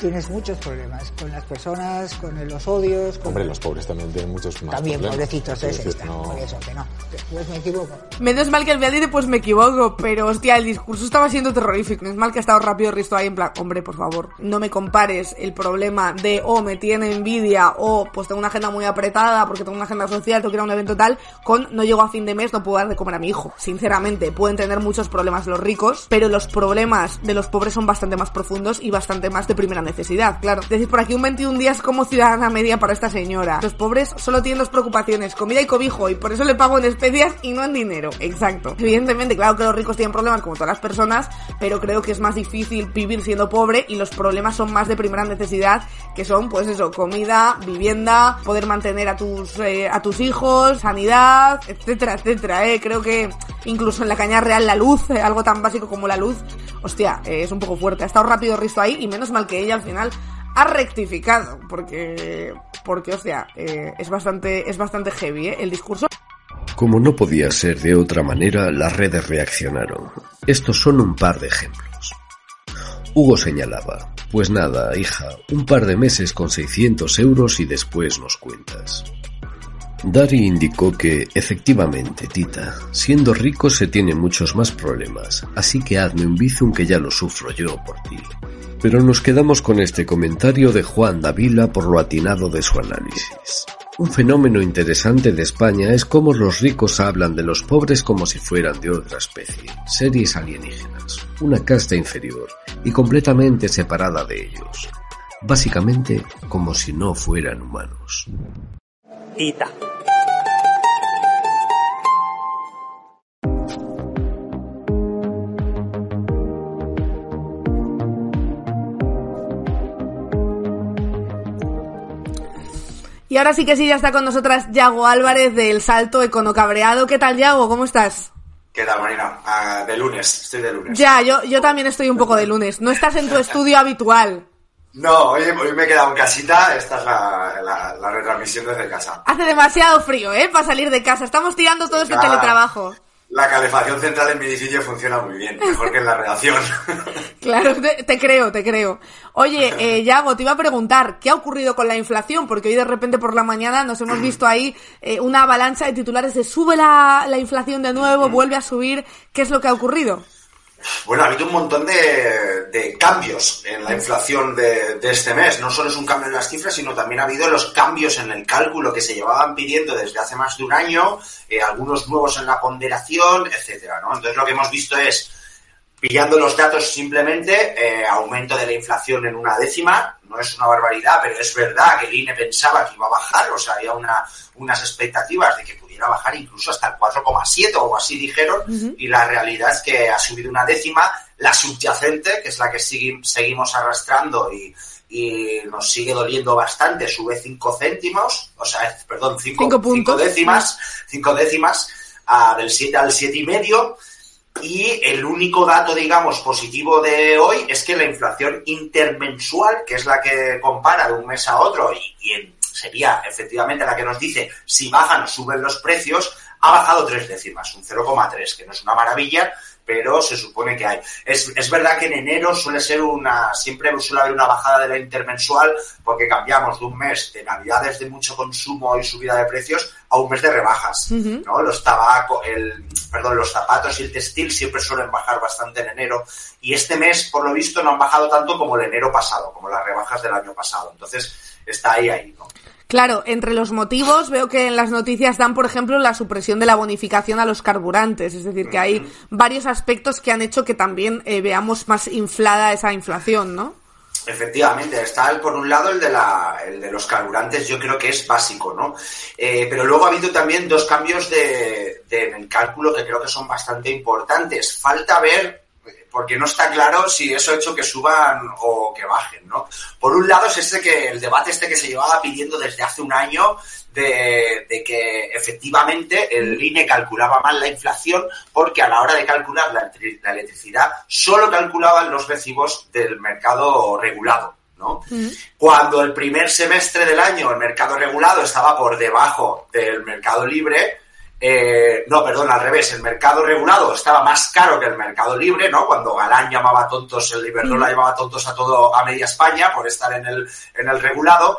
tienes muchos problemas con las personas, con los odios. Con... Hombre, los pobres también tienen muchos más También, problemas. pobrecitos, es esta. no- Por eso que no. Pues me equivoco. Menos mal que el dice, pues me equivoco, pero hostia, el discurso estaba siendo terrorífico. No es mal que ha estado rápido Risto ahí en plan, hombre, por favor, no me compares el problema de, o me tiene envidia, o pues tengo una agenda muy apretada porque tengo una agenda social, tengo que ir a un evento tal, con no llego a fin de mes, no puedo dar de comer a mi hijo. Sinceramente, pueden tener muchos problemas los ricos, pero los problemas de los pobres son bastante más profundos y bastante más de primera necesidad, claro. Decir, por aquí un 21 días como ciudadana media para esta señora. Los pobres solo tienen dos preocupaciones, comida y cobijo, y por eso le pago en especias y no en dinero. Exacto. Evidentemente, claro que los ricos tienen problemas como todas las personas, pero creo que es más difícil vivir siendo pobre y los problemas son más de primera necesidad, que son, pues eso, comida, vivienda, poder mantener a tus, eh, a tus hijos, sanidad, etcétera, etcétera, eh. Creo que incluso en la caña real la luz, eh, algo tan básico como la luz, hostia, eh, es un poco fuerte. Ha estado rápido Risto ahí y menos mal que ella al final ha rectificado porque porque hostia eh, es bastante es bastante heavy ¿eh? el discurso Como no podía ser de otra manera, las redes reaccionaron. Estos son un par de ejemplos. Hugo señalaba, pues nada, hija, un par de meses con 600 euros y después nos cuentas. Dari indicó que, efectivamente, Tita, siendo rico se tiene muchos más problemas, así que hazme un bizum que ya lo sufro yo por ti. Pero nos quedamos con este comentario de Juan Davila por lo atinado de su análisis. Un fenómeno interesante de España es cómo los ricos hablan de los pobres como si fueran de otra especie, series alienígenas, una casta inferior y completamente separada de ellos. Básicamente como si no fueran humanos. Tita. Ahora sí que sí ya está con nosotras Yago Álvarez del Salto Econocabreado. Qué tal Yago cómo estás ¿Qué tal, Marina? Ah, de lunes, estoy de lunes. ya yo yo también estoy un poco de lunes. No estás en tu estudio habitual. No, hoy, hoy me he quedado en casita, esta es la, la- la retransmisión desde casa. hace demasiado frío eh para salir de casa. Estamos tirando todo este Ya. teletrabajo La calefacción central en mi edificio funciona muy bien, mejor que en la redacción. Claro, te, te creo, te creo. Oye, eh, Yago, te iba a preguntar, ¿qué ha ocurrido con la inflación? Porque hoy de repente por la mañana nos hemos visto ahí eh, una avalancha de titulares de sube la, la inflación de nuevo, vuelve a subir. ¿Qué es lo que ha ocurrido? Bueno, ha habido un montón de, de cambios en la inflación de, de este mes. No solo es un cambio en las cifras, sino también ha habido los cambios en el cálculo que se llevaban pidiendo desde hace más de un año, eh, algunos nuevos en la ponderación, etcétera, ¿no? Entonces lo que hemos visto es, pillando los datos simplemente, eh, aumento de la inflación en una décima. No es una barbaridad, pero es verdad que el INE pensaba que iba a bajar, o sea, había una, unas expectativas de que pudiera bajar incluso hasta el 4,7 o así dijeron, y la realidad es que ha subido una décima. La subyacente, que es la que sigue- seguimos arrastrando y, y nos sigue doliendo bastante, sube 5 céntimos, o sea, perdón, 5 Cinco puntos. décimas, 5 décimas, ah, del 7 al 7 y medio. Y el único dato, digamos, positivo de hoy es que la inflación intermensual, que es la que compara de un mes a otro y, y sería efectivamente la que nos dice si bajan o suben los precios, ha bajado tres décimas, un 0,3, que no es una maravilla, pero se supone que hay. Es, es verdad que en enero suele ser una, siempre suele haber una bajada de la intermensual porque cambiamos de un mes de navidades de mucho consumo y subida de precios a un mes de rebajas. ¿no? Los tabaco, el, perdón, los zapatos y el textil siempre suelen bajar bastante en enero y este mes, por lo visto, no han bajado tanto como el enero pasado, como las rebajas del año pasado. Entonces, está ahí, ahí, ¿no? Claro, entre los motivos veo que en las noticias dan, por ejemplo, la supresión de la bonificación a los carburantes. Es decir, que hay varios aspectos que han hecho que también eh, veamos más inflada esa inflación, ¿no? Efectivamente, está el- por un lado el de, la, el de los carburantes, yo creo que es básico, ¿no? Eh, pero luego ha habido también dos cambios de, de- en el cálculo que creo que son bastante importantes. Falta ver, porque no está claro si eso ha hecho que suban o que bajen, ¿no? Por un lado es este que el debate este que se llevaba pidiendo desde hace un año de, de que efectivamente el INE calculaba mal la inflación porque a la hora de calcular la electricidad solo calculaban los recibos del mercado regulado, ¿no? Cuando el primer semestre del año el mercado regulado estaba por debajo del mercado libre, eh, no, perdón, al revés, el mercado regulado estaba más caro que el mercado libre, ¿no? Cuando Galán llamaba tontos, el Iberdrola llamaba tontos a todo, a media España por estar en el, en el regulado,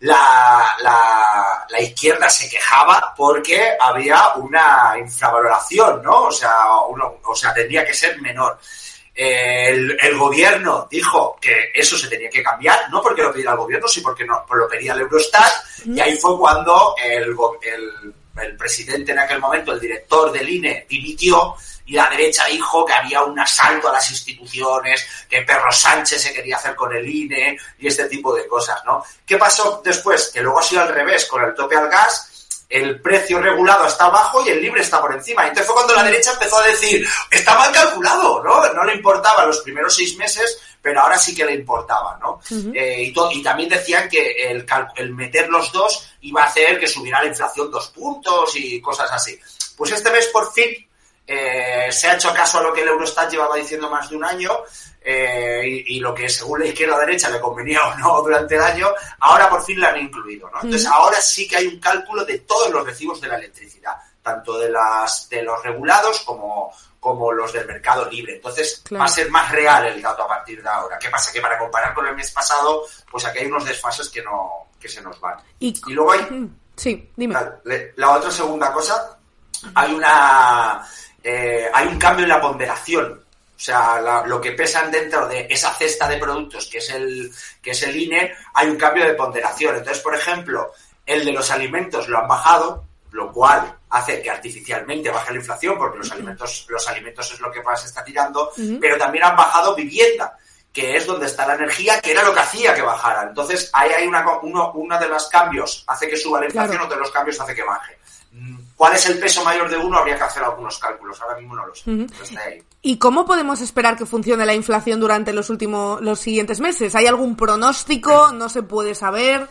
la, la, la, izquierda se quejaba porque había una infravaloración, ¿no? O sea, uno, o sea, tendría que ser menor. El, el, gobierno dijo que eso se tenía que cambiar, no porque lo pidiera el gobierno, sino porque no, lo pedía el Eurostat, y ahí fue cuando el, el el presidente en aquel momento, el director del INE, dimitió y la derecha dijo que había un asalto a las instituciones, que Perro Sánchez se quería hacer con el INE y este tipo de cosas, ¿no? ¿Qué pasó después? Que luego ha sido al revés, con el tope al gas, el precio regulado está abajo y el libre está por encima. Entonces fue cuando la derecha empezó a decir, está mal calculado, ¿no? No le importaba los primeros seis meses, pero ahora sí que le importaba, ¿no? eh, y, y, también decían que el, el, meter los dos iba a hacer que subiera la inflación dos puntos y cosas así. Pues este mes por fin eh, se ha hecho caso a lo que el Eurostat llevaba diciendo más de un año eh, y, y, lo que según la izquierda o derecha le convenía o no durante el año, ahora por fin lo han incluido, ¿no? Entonces ahora sí que hay un cálculo de todos los recibos de la electricidad, tanto de las de los regulados como como los del mercado libre. Entonces claro. va a ser más real el dato a partir de ahora. ¿Qué pasa? Que para comparar con el mes pasado, pues aquí hay unos desfases que no que se nos van. Y, y luego hay... Sí, dime. La, la, otra segunda cosa, hay una... Eh, hay un cambio en la ponderación. O sea, la, lo que pesan dentro de esa cesta de productos que es el que es el INE, hay un cambio de ponderación. Entonces, por ejemplo, el de los alimentos lo han bajado, lo cual hace que artificialmente baje la inflación, porque los alimentos, los alimentos es lo que más se está tirando, uh -huh. pero también han bajado vivienda, que es donde está la energía, que era lo que hacía que bajara. Entonces, ahí hay una, uno, uno de los cambios hace que suba la inflación, claro. otro de los cambios hace que baje. ¿Cuál es el peso mayor de uno? Habría que hacer algunos cálculos. Ahora mismo no lo sé. Uh -huh. ¿Y cómo podemos esperar que funcione la inflación durante los últimos, los siguientes meses? ¿Hay algún pronóstico? ¿No se puede saber?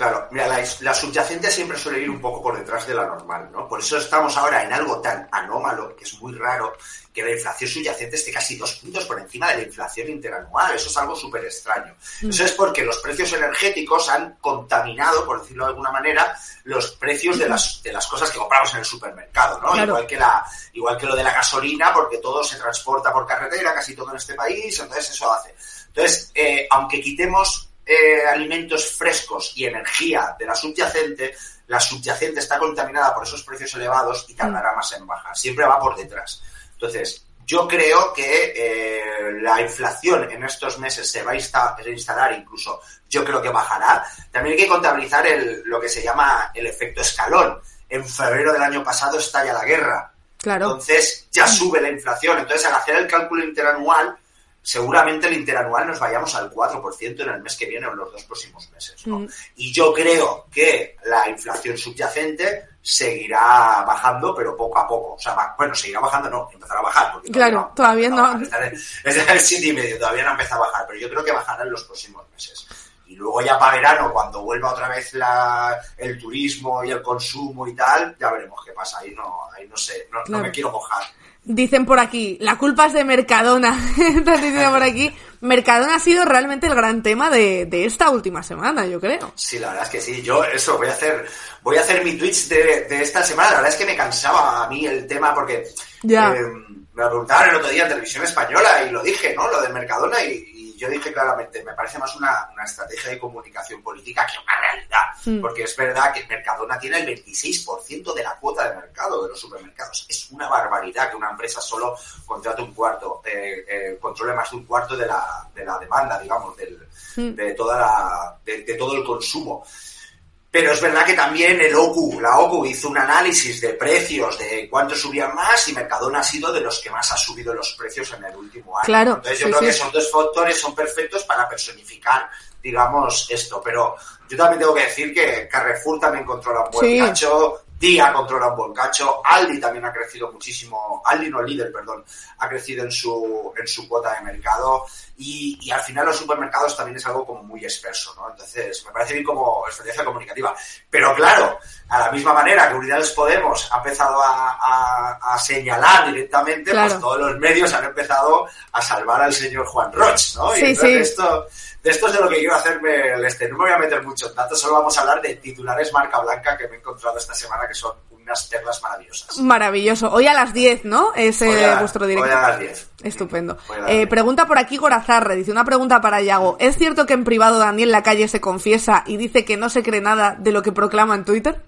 Claro, mira, la, la, subyacente siempre suele ir un poco por detrás de la normal, ¿no? Por eso estamos ahora en algo tan anómalo, que es muy raro, que la inflación subyacente esté casi dos puntos por encima de la inflación interanual. Eso es algo súper extraño. Mm. Eso es porque los precios energéticos han contaminado, por decirlo de alguna manera, los precios de las, de las cosas que compramos en el supermercado, ¿no? Claro. Igual, que la, igual que lo de la gasolina, porque todo se transporta por carretera, casi todo en este país, entonces eso hace. Entonces, eh, aunque quitemos eh, alimentos frescos y energía de la subyacente, la subyacente está contaminada por esos precios elevados y tardará más en bajar. Siempre va por detrás. Entonces, yo creo que eh, la inflación en estos meses se va a instalar, incluso yo creo que bajará. También hay que contabilizar el, lo que se llama el efecto escalón. En febrero del año pasado estalla la guerra. Claro. Entonces ya sube la inflación. Entonces al hacer el cálculo interanual, seguramente el interanual nos vayamos al 4% en el mes que viene o en los dos próximos meses. ¿no? Mm. Y yo creo que la inflación subyacente seguirá bajando, pero poco a poco. O sea, va, bueno, seguirá bajando, no, empezará a bajar. Porque claro, todavía no. Todavía no. Es el 7 y medio, todavía no empieza a bajar, pero yo creo que bajará en los próximos meses. Y luego ya para verano, cuando vuelva otra vez la, el turismo y el consumo y tal, ya veremos qué pasa. Ahí no, ahí no sé, no, claro. no me quiero mojar. Dicen por aquí, la culpa es de Mercadona. Están diciendo por aquí. Mercadona ha sido realmente el gran tema de, de, esta última semana, yo creo. Sí, la verdad es que sí. Yo eso voy a hacer, voy a hacer mi Twitch de, de esta semana. La verdad es que me cansaba a mí el tema porque ya. eh, me lo preguntaban el otro día en televisión española y lo dije, ¿no? Lo de Mercadona y, y yo dije claramente, me parece más una, una, estrategia de comunicación política que una realidad. Mm. Porque es verdad que Mercadona tiene el 26% de la cuota de mercado de los supermercados. Es una barbaridad que una empresa solo contrate un cuarto, eh, eh, controle más de un cuarto de la, de la demanda, digamos, del, mm. de, toda la, de, de todo el consumo. Pero es verdad que también el OCU, la OCU hizo un análisis de precios, de cuánto subían más y Mercadona ha sido de los que más ha subido los precios en el último año. Claro, Entonces yo sí, creo sí. que esos dos factores son perfectos para personificar, digamos, esto. Pero yo también tengo que decir que Carrefour también controla un buen Sí. cacho Día controla un buen cacho, Aldi también ha crecido muchísimo, Aldi no líder, perdón, ha crecido en su, en su cuota de mercado y, y, al final los supermercados también es algo como muy experso, ¿no? Entonces, me parece bien como estrategia comunicativa. Pero claro, a la misma manera que Unidades Podemos ha empezado a, a, a señalar directamente, Claro. pues todos los medios han empezado a salvar al señor Juan Roch, ¿no? Sí, y entonces sí. esto, de esto es de lo que quiero hacerme el este. No me voy a meter mucho en datos, solo vamos a hablar de titulares marca blanca que me he encontrado esta semana que son unas perlas maravillosas. Maravilloso. Hoy a las 10, ¿no? Es eh, a- vuestro directo. hoy a las 10. Estupendo. Hoy a las Eh, 10. pregunta por aquí Gorazarre, dice una pregunta para Yago. ¿Es cierto que en privado Daniel Lacalle se confiesa y dice que no se cree nada de lo que proclama en Twitter?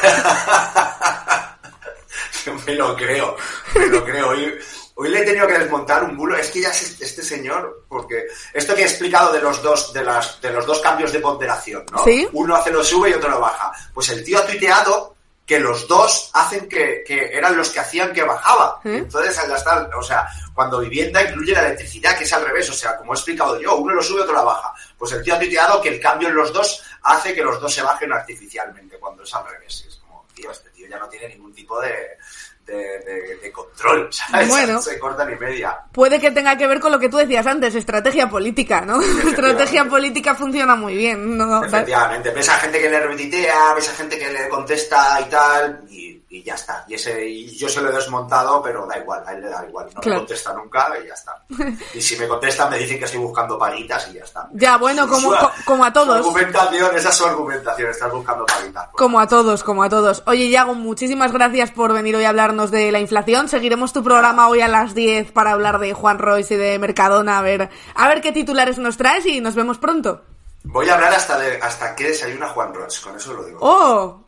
me lo creo, me lo creo. Hoy, hoy le he tenido que desmontar un bulo. Es que ya es este señor, porque esto que he explicado de los dos, de las, de los dos cambios de ponderación, ¿no? Sí. Uno hace lo sube y otro lo baja. Pues el tío ha tuiteado que los dos hacen que, que eran los que hacían que bajaba. ¿Eh? Entonces, al estar, o sea, cuando vivienda incluye la electricidad, que es al revés, o sea, como he explicado yo, uno lo sube, otro lo baja. Pues el tío ha tuiteado que el cambio en los dos hace que los dos se bajen artificialmente, cuando es al revés. Es como, tío, este tío ya no tiene ningún tipo de, de, de- de control, ¿sabes? Bueno. Se corta ni media. Puede que tenga que ver con lo que tú decías antes, estrategia política, ¿no? estrategia política funciona muy bien. ¿no? Efectivamente, ves a gente que le retuitea, ves a gente que le contesta y tal, y, y ya está. Y ese y yo se lo he desmontado, pero da igual, a él le da igual. No Claro. me contesta nunca y ya está. Y si me contestan me dicen que estoy buscando paguitas y ya está. Ya, bueno, como, Su- co- como a Su todos. argumentación, esa es su argumentación, estás buscando paguitas. Como a todos, como a todos. Oye, Yago, muchísimas gracias por venir hoy a hablarnos de la inflación. Seguiremos tu programa hoy a las 10 para hablar de Juan Royce y de Mercadona, a ver, a ver qué titulares nos traes y nos vemos pronto. Voy a hablar hasta de hasta qué desayuna Juan Roch, con eso lo digo. ¡Oh!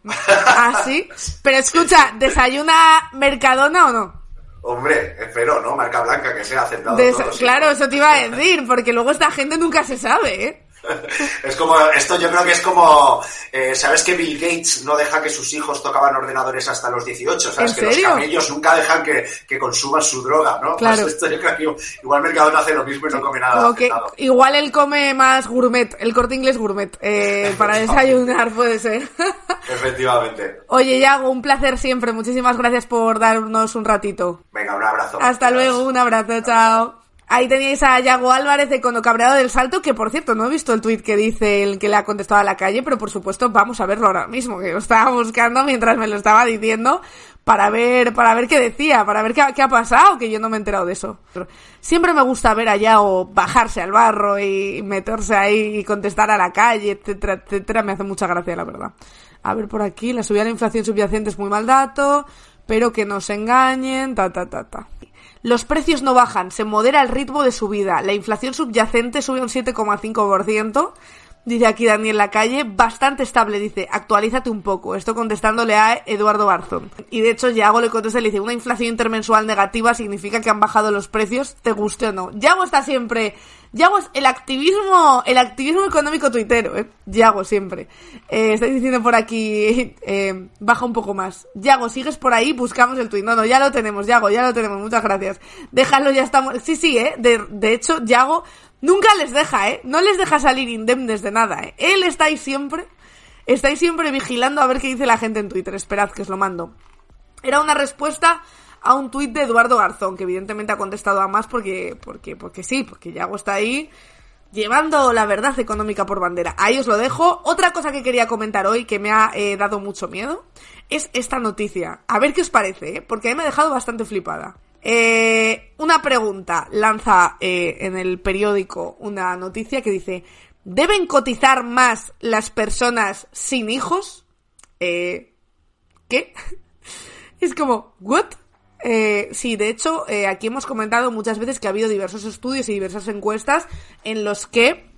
¿Así? Pero escucha, ¿desayuna Mercadona o no? Hombre, espero, ¿no? Marca blanca que sea aceptado. Des- todo, sí. claro, eso te iba a decir, porque luego esta gente nunca se sabe, ¿eh? Es como, esto yo creo que es como, eh, ¿sabes que Bill Gates no deja que sus hijos tocaban ordenadores hasta los 18? ¿Sabes? ¿En que los camellos nunca dejan que, que consuman su droga, ¿no? Claro. Pues esto yo creo que igual Mercadona hace lo mismo y no come nada que igual él come más gourmet, el corte inglés gourmet, eh, para desayunar puede ser. Efectivamente. Oye, Yago, un placer siempre. Muchísimas gracias por darnos un ratito. Venga, un abrazo. Hasta luego, un abrazo, chao. Ahí teníais a Yago Álvarez de Cono Cabreado del Salto, que por cierto, no he visto el tuit que dice el que le ha contestado a la calle, pero por supuesto vamos a verlo ahora mismo, que lo estaba buscando mientras me lo estaba diciendo, para ver, para ver qué decía, para ver qué, qué ha pasado, que yo no me he enterado de eso. Siempre me gusta ver a Yago bajarse al barro y meterse ahí y contestar a la calle, etcétera, etcétera, me hace mucha gracia, la verdad. A ver por aquí, la subida de la inflación subyacente es muy mal dato, pero que no se engañen, ta, ta, ta, ta. Los precios no bajan, se modera el ritmo de subida. La inflación subyacente sube un 7,5%. Dice aquí Daniel Lacalle, bastante estable, dice, actualízate un poco. Esto contestándole a Eduardo Barzón. Y de hecho, Yago le contesta y le dice, una inflación intermensual negativa significa que han bajado los precios, te guste o no. Yago está siempre, Yago es el activismo, el activismo económico tuitero, eh. Yago siempre. Eh, estáis diciendo por aquí, eh, baja un poco más. Yago, sigues por ahí, buscamos el tuit. No, no, ya lo tenemos, Yago, ya lo tenemos, muchas gracias. Déjalo, ya estamos. Sí, sí, eh. De, de hecho, Yago nunca les deja, eh. No les deja salir indemnes de nada, eh. Él está ahí siempre, estáis siempre vigilando a ver qué dice la gente en Twitter. Esperad que os lo mando. Era una respuesta a un tuit de Eduardo Garzón, que evidentemente ha contestado a más porque, porque, porque sí, porque Yago está ahí llevando la verdad económica por bandera. Ahí os lo dejo. Otra cosa que quería comentar hoy que me ha eh, dado mucho miedo es esta noticia. A ver qué os parece, ¿eh? porque a mí me ha dejado bastante flipada. Eh, una pregunta lanza eh, en el periódico una noticia que dice ¿Deben cotizar más las personas sin hijos? Eh, ¿Qué? Es como, ¿what? Eh, sí, de hecho, eh, aquí hemos comentado muchas veces que ha habido diversos estudios y diversas encuestas en los que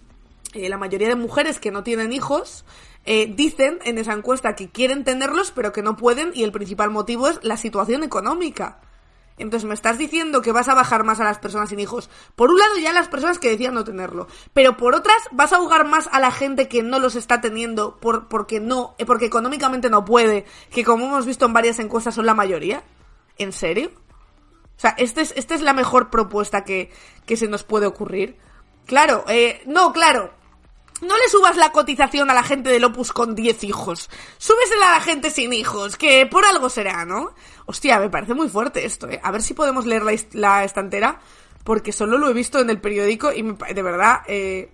eh, la mayoría de mujeres que no tienen hijos eh, dicen en esa encuesta que quieren tenerlos pero que no pueden y el principal motivo es la situación económica. Entonces me estás diciendo que vas a bajar más a las personas sin hijos. Por un lado ya las personas que decían no tenerlo, pero por otras vas a ahogar más a la gente que no los está teniendo por, porque no, eh, porque económicamente no puede, que como hemos visto en varias encuestas son la mayoría. ¿En serio? O sea, esta es, esta es la mejor propuesta que, que se nos puede ocurrir. Claro, eh, no, claro. No le subas la cotización a la gente del Opus con 10 hijos. Súbesela a la gente sin hijos, que por algo será, ¿no? Hostia, me parece muy fuerte esto, ¿eh? A ver si podemos leer la, estantera, porque solo lo he visto en el periódico y me, de verdad, eh,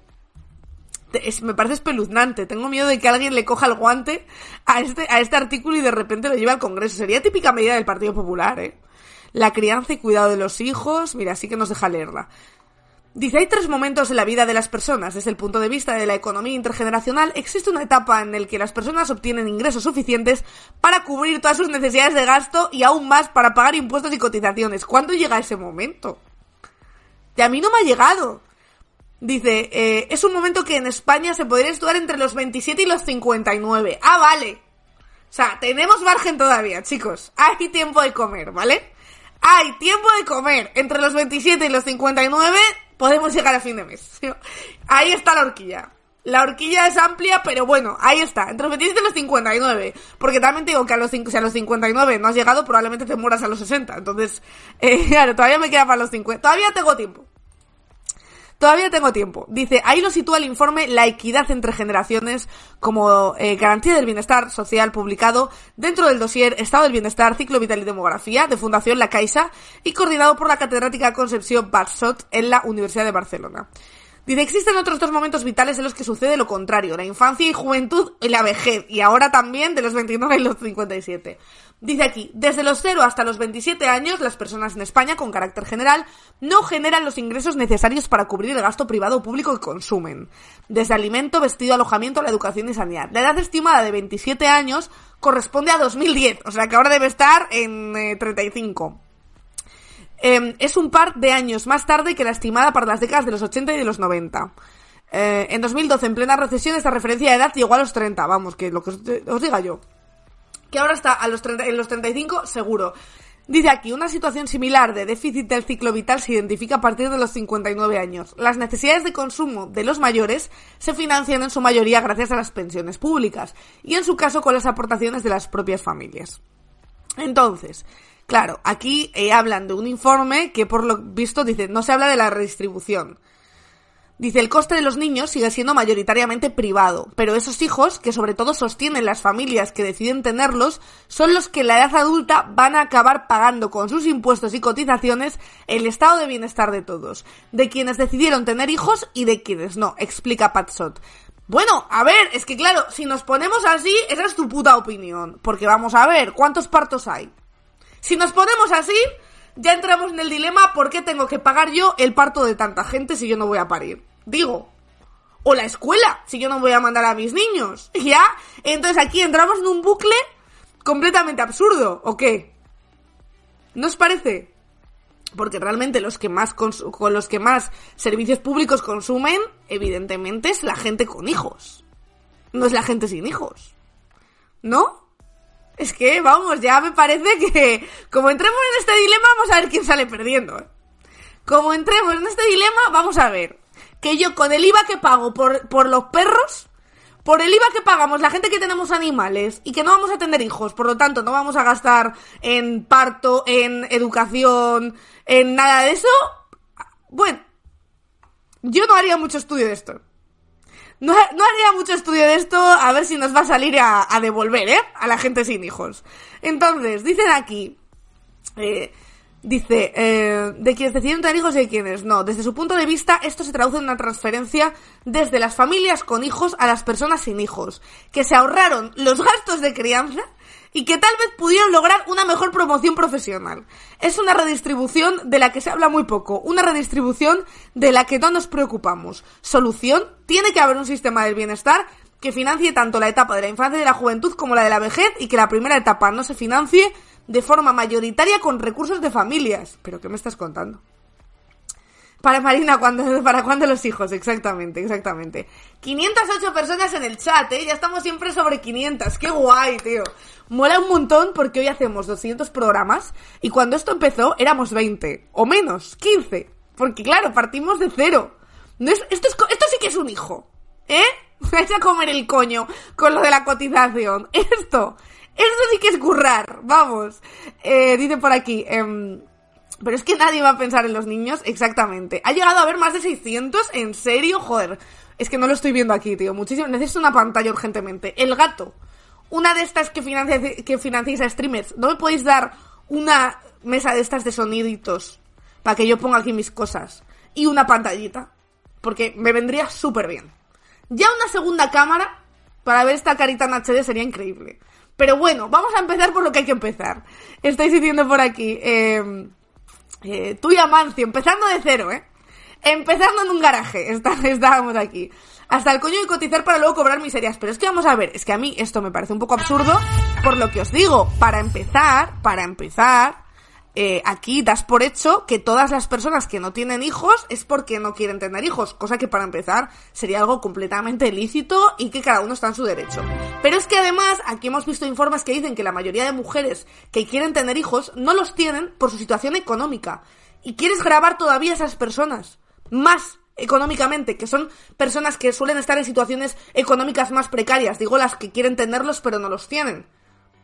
es, me parece espeluznante. Tengo miedo de que alguien le coja el guante a este, a este artículo y de repente lo lleve al Congreso. Sería típica medida del Partido Popular, ¿eh? La crianza y cuidado de los hijos. Mira, sí que nos deja leerla. Dice, hay tres momentos en la vida de las personas. Desde el punto de vista de la economía intergeneracional, existe una etapa en la que las personas obtienen ingresos suficientes para cubrir todas sus necesidades de gasto y aún más para pagar impuestos y cotizaciones. ¿Cuándo llega ese momento? Y a mí no me ha llegado. Dice, eh, es un momento que en España se podría estudiar entre los 27 y los 59. Ah, vale. O sea, tenemos margen todavía, chicos. Hay tiempo de comer, ¿vale? Hay tiempo de comer. Entre los 27 y los 59 podemos llegar a fin de mes. Ahí está la horquilla. La horquilla es amplia, pero bueno, ahí está. Entre los 27 y los 59. Porque también te digo que a los, si a los 59 no has llegado, probablemente te mueras a los 60. Entonces, eh, claro, todavía me queda para los 50. Todavía tengo tiempo. Todavía tengo tiempo. Dice, ahí lo sitúa el informe La equidad entre generaciones como eh, garantía del bienestar social publicado dentro del dossier Estado del Bienestar, Ciclo Vital y Demografía de Fundación La Caixa y coordinado por la catedrática Concepción Barsot en la Universidad de Barcelona. Dice, existen otros dos momentos vitales en los que sucede lo contrario, la infancia y juventud y la vejez, y ahora también de los 29 y los 57. Dice aquí, desde los 0 hasta los 27 años, las personas en España, con carácter general, no generan los ingresos necesarios para cubrir el gasto privado o público que consumen. Desde alimento, vestido, alojamiento, la educación y sanidad. La edad estimada de 27 años corresponde a 2010, o sea que ahora debe estar en 35. Em, es un par de años más tarde que la estimada para las décadas de los 80 y de los 90. Eh, en 2012, en plena recesión, esta referencia de edad llegó a los 30, vamos, que lo que os diga yo que ahora está a los 30, en los 35 seguro. Dice aquí, una situación similar de déficit del ciclo vital se identifica a partir de los 59 años. Las necesidades de consumo de los mayores se financian en su mayoría gracias a las pensiones públicas y en su caso con las aportaciones de las propias familias. Entonces, claro, aquí eh, hablan de un informe que por lo visto dice, no se habla de la redistribución. Dice, el coste de los niños sigue siendo mayoritariamente privado, pero esos hijos, que sobre todo sostienen las familias que deciden tenerlos, son los que en la edad adulta van a acabar pagando con sus impuestos y cotizaciones el estado de bienestar de todos, de quienes decidieron tener hijos y de quienes no, explica Patsot. Bueno, a ver, es que claro, si nos ponemos así, esa es tu puta opinión, porque vamos a ver, ¿cuántos partos hay? Si nos ponemos así, ya entramos en el dilema, ¿por qué tengo que pagar yo el parto de tanta gente si yo no voy a parir? Digo. O la escuela, si yo no voy a mandar a mis niños. ¿Ya? Entonces aquí entramos en un bucle completamente absurdo, ¿o qué? ¿No os parece? Porque realmente los que más con los que más servicios públicos consumen, evidentemente, es la gente con hijos. No es la gente sin hijos. ¿No? Es que, vamos, ya me parece que como entremos en este dilema, vamos a ver quién sale perdiendo. ¿eh? Como entremos en este dilema, vamos a ver que yo con el IVA que pago por, por los perros, por el IVA que pagamos la gente que tenemos animales y que no vamos a tener hijos, por lo tanto no vamos a gastar en parto, en educación, en nada de eso, bueno, yo no haría mucho estudio de esto. No, no, haría mucho estudio de esto a ver si nos va a salir a, a devolver, ¿eh? A la gente sin hijos. Entonces, dicen aquí, eh, Dice, eh, de quienes deciden tener hijos y de quienes no. Desde su punto de vista, esto se traduce en una transferencia desde las familias con hijos a las personas sin hijos, que se ahorraron los gastos de crianza y que tal vez pudieron lograr una mejor promoción profesional. Es una redistribución de la que se habla muy poco, una redistribución de la que no nos preocupamos. Solución, tiene que haber un sistema del bienestar que financie tanto la etapa de la infancia y de la juventud como la de la vejez y que la primera etapa no se financie de forma mayoritaria con recursos de familias. ¿Pero qué me estás contando? Para Marina, ¿cuándo, ¿para cuándo los hijos? Exactamente, exactamente. 508 personas en el chat, ¿eh? Ya estamos siempre sobre 500. ¡Qué guay, tío! Mola un montón porque hoy hacemos 200 programas y cuando esto empezó éramos 20. O menos, 15. Porque claro, partimos de cero. No es, esto, es, esto sí que es un hijo. ¿Eh? Vais a comer el coño con lo de la cotización. Esto esto sí que es currar, vamos. Eh, dice por aquí, em, pero es que nadie va a pensar en los niños exactamente. Ha llegado a haber más de 600, en serio, joder. Es que no lo estoy viendo aquí, tío. Muchísimo. Necesito una pantalla urgentemente. El gato. Una de estas que, financia, que financiáis a streamers. ¿No me podéis dar una mesa de estas de soniditos? Para que yo ponga aquí mis cosas. Y una pantallita. Porque me vendría súper bien. Ya una segunda cámara para ver esta carita en HD sería increíble. Pero bueno, vamos a empezar por lo que hay que empezar. Estáis diciendo por aquí, eh, eh, tú y Amancio, empezando de cero, ¿eh? Empezando en un garaje, está, estábamos aquí. Hasta el coño de cotizar para luego cobrar miserias. Pero es que vamos a ver, es que a mí esto me parece un poco absurdo, por lo que os digo, para empezar, para empezar, eh, aquí das por hecho que todas las personas que no tienen hijos es porque no quieren tener hijos, cosa que para empezar sería algo completamente lícito y que cada uno está en su derecho. Pero es que además aquí hemos visto informes que dicen que la mayoría de mujeres que quieren tener hijos no los tienen por su situación económica. Y quieres grabar todavía a esas personas, más económicamente, que son personas que suelen estar en situaciones económicas más precarias, digo las que quieren tenerlos pero no los tienen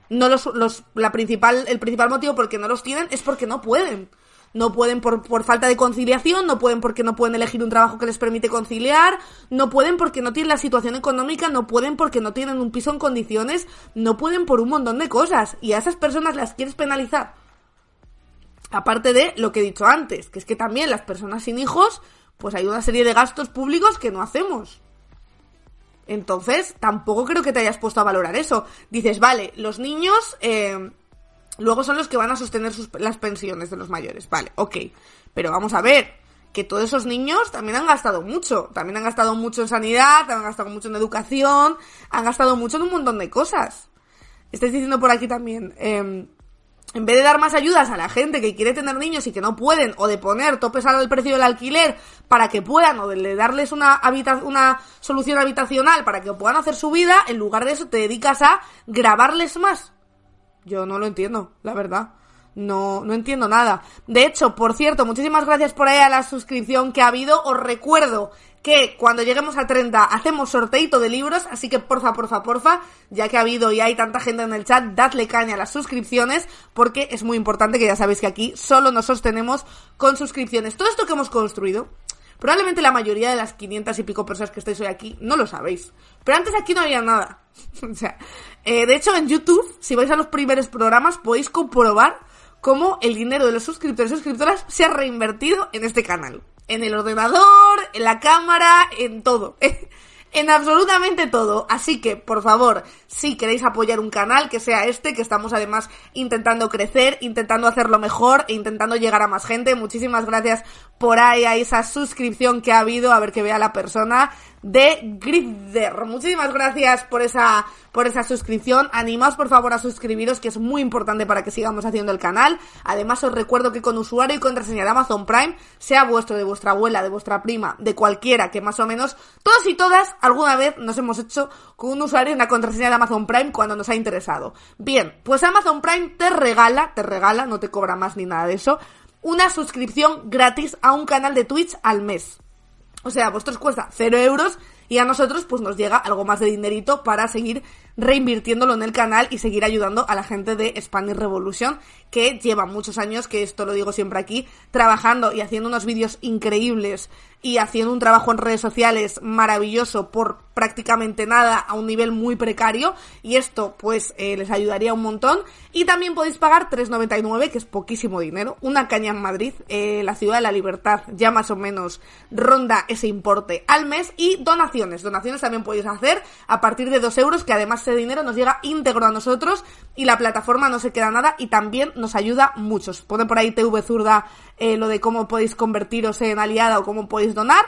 no los, los, la principal, el principal motivo por el que no los tienen es porque no pueden. No pueden por, por falta de conciliación, no pueden porque no pueden elegir un trabajo que les permite conciliar, no pueden porque no tienen la situación económica, no pueden porque no tienen un piso en condiciones, no pueden por un montón de cosas. Y a esas personas las quieres penalizar. Aparte de lo que he dicho antes, que es que también las personas sin hijos, pues hay una serie de gastos públicos que no hacemos. Entonces, tampoco creo que te hayas puesto a valorar eso. Dices, vale, los niños eh, luego son los que van a sostener sus, las pensiones de los mayores. Vale, ok. Pero vamos a ver, que todos esos niños también han gastado mucho. También han gastado mucho en sanidad, han gastado mucho en educación, han gastado mucho en un montón de cosas. Estáis diciendo por aquí también, eh, en vez de dar más ayudas a la gente que quiere tener niños y que no pueden, o de poner topes al precio del alquiler para que puedan, o de darles una, una solución habitacional para que puedan hacer su vida, en lugar de eso te dedicas a grabarles más. Yo no lo entiendo, la verdad. No, no entiendo nada. De hecho, por cierto, muchísimas gracias por ahí a la suscripción que ha habido. Os recuerdo que cuando lleguemos a 30 hacemos sorteito de libros, así que porfa, porfa, porfa, ya que ha habido y hay tanta gente en el chat, dadle caña a las suscripciones, porque es muy importante que ya sabéis que aquí solo nos sostenemos con suscripciones. Todo esto que hemos construido, probablemente la mayoría de las 500 y pico personas que estáis hoy aquí no lo sabéis. Pero antes aquí no había nada. o sea, eh, de hecho en YouTube, si vais a los primeros programas, podéis comprobar cómo el dinero de los suscriptores y suscriptoras se ha reinvertido en este canal en el ordenador, en la cámara, en todo. en absolutamente todo. Así que, por favor, si queréis apoyar un canal, que sea este, que estamos además intentando crecer, intentando hacerlo mejor e intentando llegar a más gente. Muchísimas gracias por ahí a esa suscripción que ha habido, a ver que vea la persona de Grider. Muchísimas gracias por esa, por esa suscripción. Animaos por favor a suscribiros, que es muy importante para que sigamos haciendo el canal. Además os recuerdo que con usuario y contraseña de Amazon Prime, sea vuestro, de vuestra abuela, de vuestra prima, de cualquiera, que más o menos todos y todas alguna vez nos hemos hecho con un usuario y una contraseña de Amazon Prime cuando nos ha interesado. Bien, pues Amazon Prime te regala, te regala, no te cobra más ni nada de eso, una suscripción gratis a un canal de Twitch al mes. O sea, a vosotros cuesta 0 euros y a nosotros pues nos llega algo más de dinerito para seguir reinvirtiéndolo en el canal y seguir ayudando a la gente de Spanish Revolution que lleva muchos años, que esto lo digo siempre aquí, trabajando y haciendo unos vídeos increíbles y haciendo un trabajo en redes sociales maravilloso por prácticamente nada a un nivel muy precario y esto pues eh, les ayudaría un montón. Y también podéis pagar 3,99 que es poquísimo dinero una caña en Madrid eh, la ciudad de la libertad ya más o menos ronda ese importe al mes y donaciones. Donaciones también podéis hacer a partir de 2 euros que además ese dinero nos llega íntegro a nosotros y la plataforma no se queda nada y también nos ayuda mucho. Pone por ahí TV Zurda eh, lo de cómo podéis convertiros en aliada o cómo podéis donar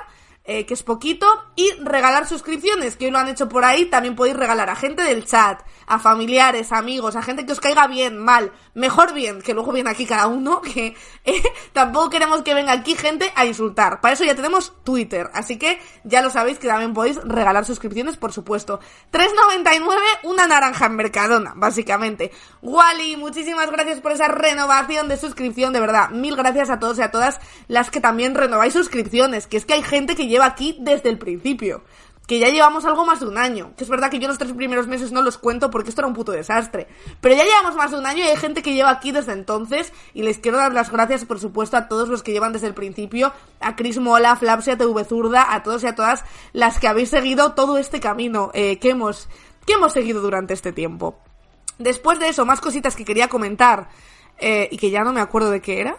eh, que es poquito, y regalar suscripciones, que hoy lo han hecho por ahí, también podéis regalar a gente del chat, a familiares, amigos, a gente que os caiga bien, mal, mejor bien, que luego viene aquí cada uno, que eh, tampoco queremos que venga aquí gente a insultar. Para eso ya tenemos Twitter, así que ya lo sabéis que también podéis regalar suscripciones, por supuesto. 3.99, una naranja en Mercadona, básicamente. Wally, muchísimas gracias por esa renovación de suscripción, de verdad. Mil gracias a todos y a todas las que también renováis suscripciones, que es que hay gente que lleva aquí desde el principio. que ya llevamos algo más de un año. Que es verdad que yo los tres primeros meses no los cuento porque esto era un puto desastre. Pero ya llevamos más de un año y hay gente que lleva aquí desde entonces. Y les quiero dar las gracias, por supuesto, a todos los que llevan desde el principio. A Chris Mola, a Flapsia, TV Zurda, a todos y a todas las que habéis seguido todo este camino eh, que, hemos, que hemos seguido durante este tiempo. Después de eso, más cositas que quería comentar. Eh, y que ya no me acuerdo de qué era.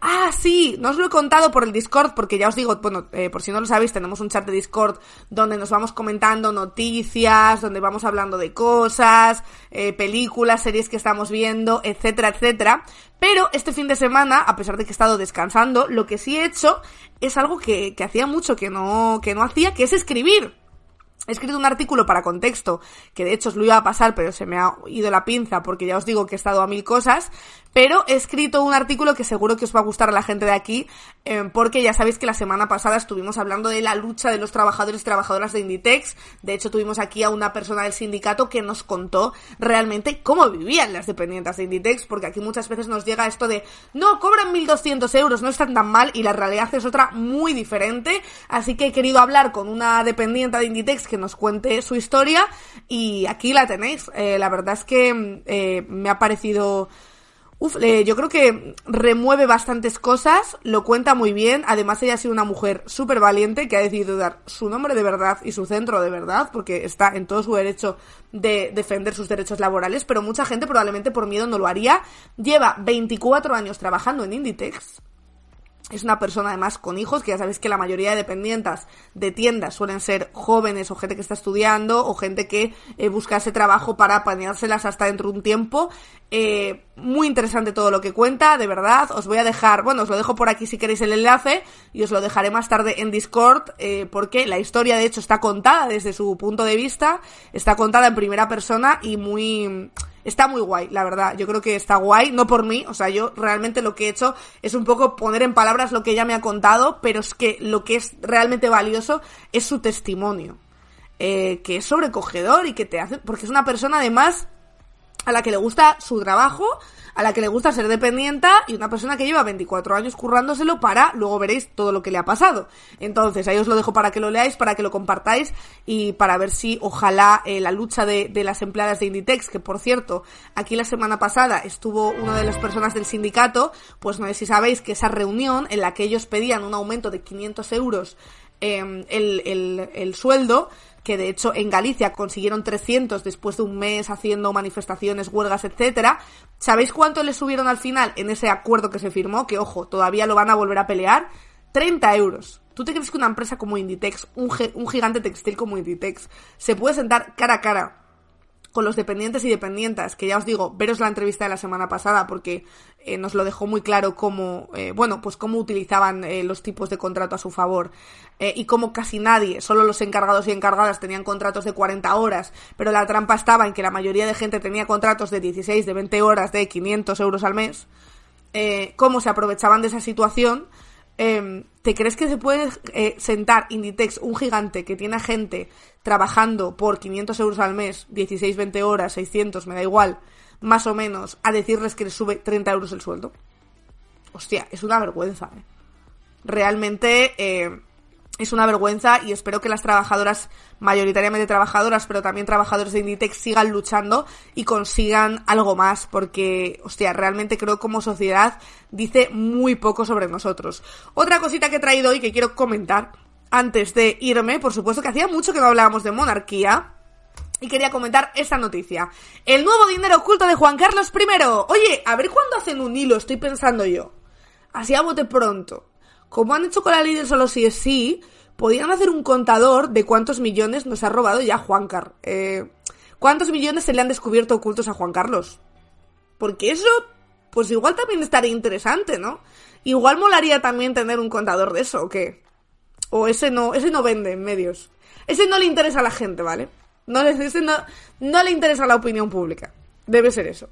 Ah, sí, no os lo he contado por el Discord, porque ya os digo, bueno, eh, por si no lo sabéis, tenemos un chat de Discord donde nos vamos comentando noticias, donde vamos hablando de cosas, eh, películas, series que estamos viendo, etcétera, etcétera. Pero este fin de semana, a pesar de que he estado descansando, lo que sí he hecho es algo que, que hacía mucho que no, que no hacía, que es escribir. He escrito un artículo para contexto, que de hecho os lo iba a pasar, pero se me ha ido la pinza porque ya os digo que he estado a mil cosas, pero he escrito un artículo que seguro que os va a gustar a la gente de aquí, eh, porque ya sabéis que la semana pasada estuvimos hablando de la lucha de los trabajadores y trabajadoras de Inditex. De hecho, tuvimos aquí a una persona del sindicato que nos contó realmente cómo vivían las dependientes de Inditex, porque aquí muchas veces nos llega esto de, no, cobran 1.200 euros, no están tan mal, y la realidad es otra muy diferente. Así que he querido hablar con una dependiente de Inditex que nos cuente su historia, y aquí la tenéis. Eh, la verdad es que eh, me ha parecido Uf, eh, yo creo que remueve bastantes cosas, lo cuenta muy bien. Además, ella ha sido una mujer súper valiente que ha decidido dar su nombre de verdad y su centro de verdad, porque está en todo su derecho de defender sus derechos laborales, pero mucha gente probablemente por miedo no lo haría. Lleva 24 años trabajando en Inditex es una persona además con hijos, que ya sabéis que la mayoría de dependientes de tiendas suelen ser jóvenes o gente que está estudiando o gente que eh, busca ese trabajo para apañárselas hasta dentro de un tiempo. Eh, muy interesante todo lo que cuenta, de verdad. Os voy a dejar, bueno, os lo dejo por aquí si queréis el enlace y os lo dejaré más tarde en Discord eh, porque la historia de hecho está contada desde su punto de vista, está contada en primera persona y muy Está muy guay, la verdad. Yo creo que está guay, no por mí. O sea, yo realmente lo que he hecho es un poco poner en palabras lo que ella me ha contado, pero es que lo que es realmente valioso es su testimonio. Eh, que es sobrecogedor y que te hace. Porque es una persona además a la que le gusta su trabajo, a la que le gusta ser dependiente y una persona que lleva 24 años currándoselo para, luego veréis todo lo que le ha pasado. Entonces, ahí os lo dejo para que lo leáis, para que lo compartáis y para ver si ojalá eh, la lucha de, de, las empleadas de Inditex, que por cierto, aquí la semana pasada estuvo una de las personas del sindicato, pues no sé si sabéis que esa reunión en la que ellos pedían un aumento de 500 euros eh, el, el, el sueldo, que de hecho en Galicia consiguieron 300 después de un mes haciendo manifestaciones, huelgas, etcétera. ¿Sabéis cuánto le subieron al final en ese acuerdo que se firmó? Que ojo, todavía lo van a volver a pelear. 30 euros. ¿Tú te crees que una empresa como Inditex, un, un gigante textil como Inditex, se puede sentar cara a cara con los dependientes y dependientas, que ya os digo, veros la entrevista de la semana pasada porque eh, nos lo dejó muy claro cómo, eh, bueno, pues cómo utilizaban eh, los tipos de contrato a su favor eh, y cómo casi nadie, solo los encargados y encargadas tenían contratos de 40 horas, pero la trampa estaba en que la mayoría de gente tenía contratos de 16, de 20 horas, de 500 euros al mes, eh, cómo se aprovechaban de esa situación eh, ¿te crees que se puede eh, sentar Inditex, un gigante que tiene gente trabajando por 500 euros al mes, 16, 20 horas, 600, me da igual, más o menos, a decirles que les sube 30 euros el sueldo? Hostia, es una vergüenza. ¿eh? Realmente eh, es una vergüenza y espero que las trabajadoras, mayoritariamente trabajadoras, pero también trabajadores de Inditex, sigan luchando y consigan algo más, porque, hostia, realmente creo como sociedad dice muy poco sobre nosotros. Otra cosita que he traído hoy que quiero comentar, antes de irme, por supuesto que hacía mucho que no hablábamos de monarquía, y quería comentar esta noticia. El nuevo dinero oculto de Juan Carlos I. Oye, a ver cuándo hacen un hilo, estoy pensando yo. Así a bote pronto como han hecho con la ley del solo si es sí, podrían hacer un contador de cuántos millones nos ha robado ya Juan Carlos. Eh, ¿Cuántos millones se le han descubierto ocultos a Juan Carlos? Porque eso, pues igual también estaría interesante, ¿no? Igual molaría también tener un contador de eso, ¿o qué? O ese no, ese no vende en medios. Ese no le interesa a la gente, ¿vale? No, ese no, no le interesa a la opinión pública. Debe ser eso.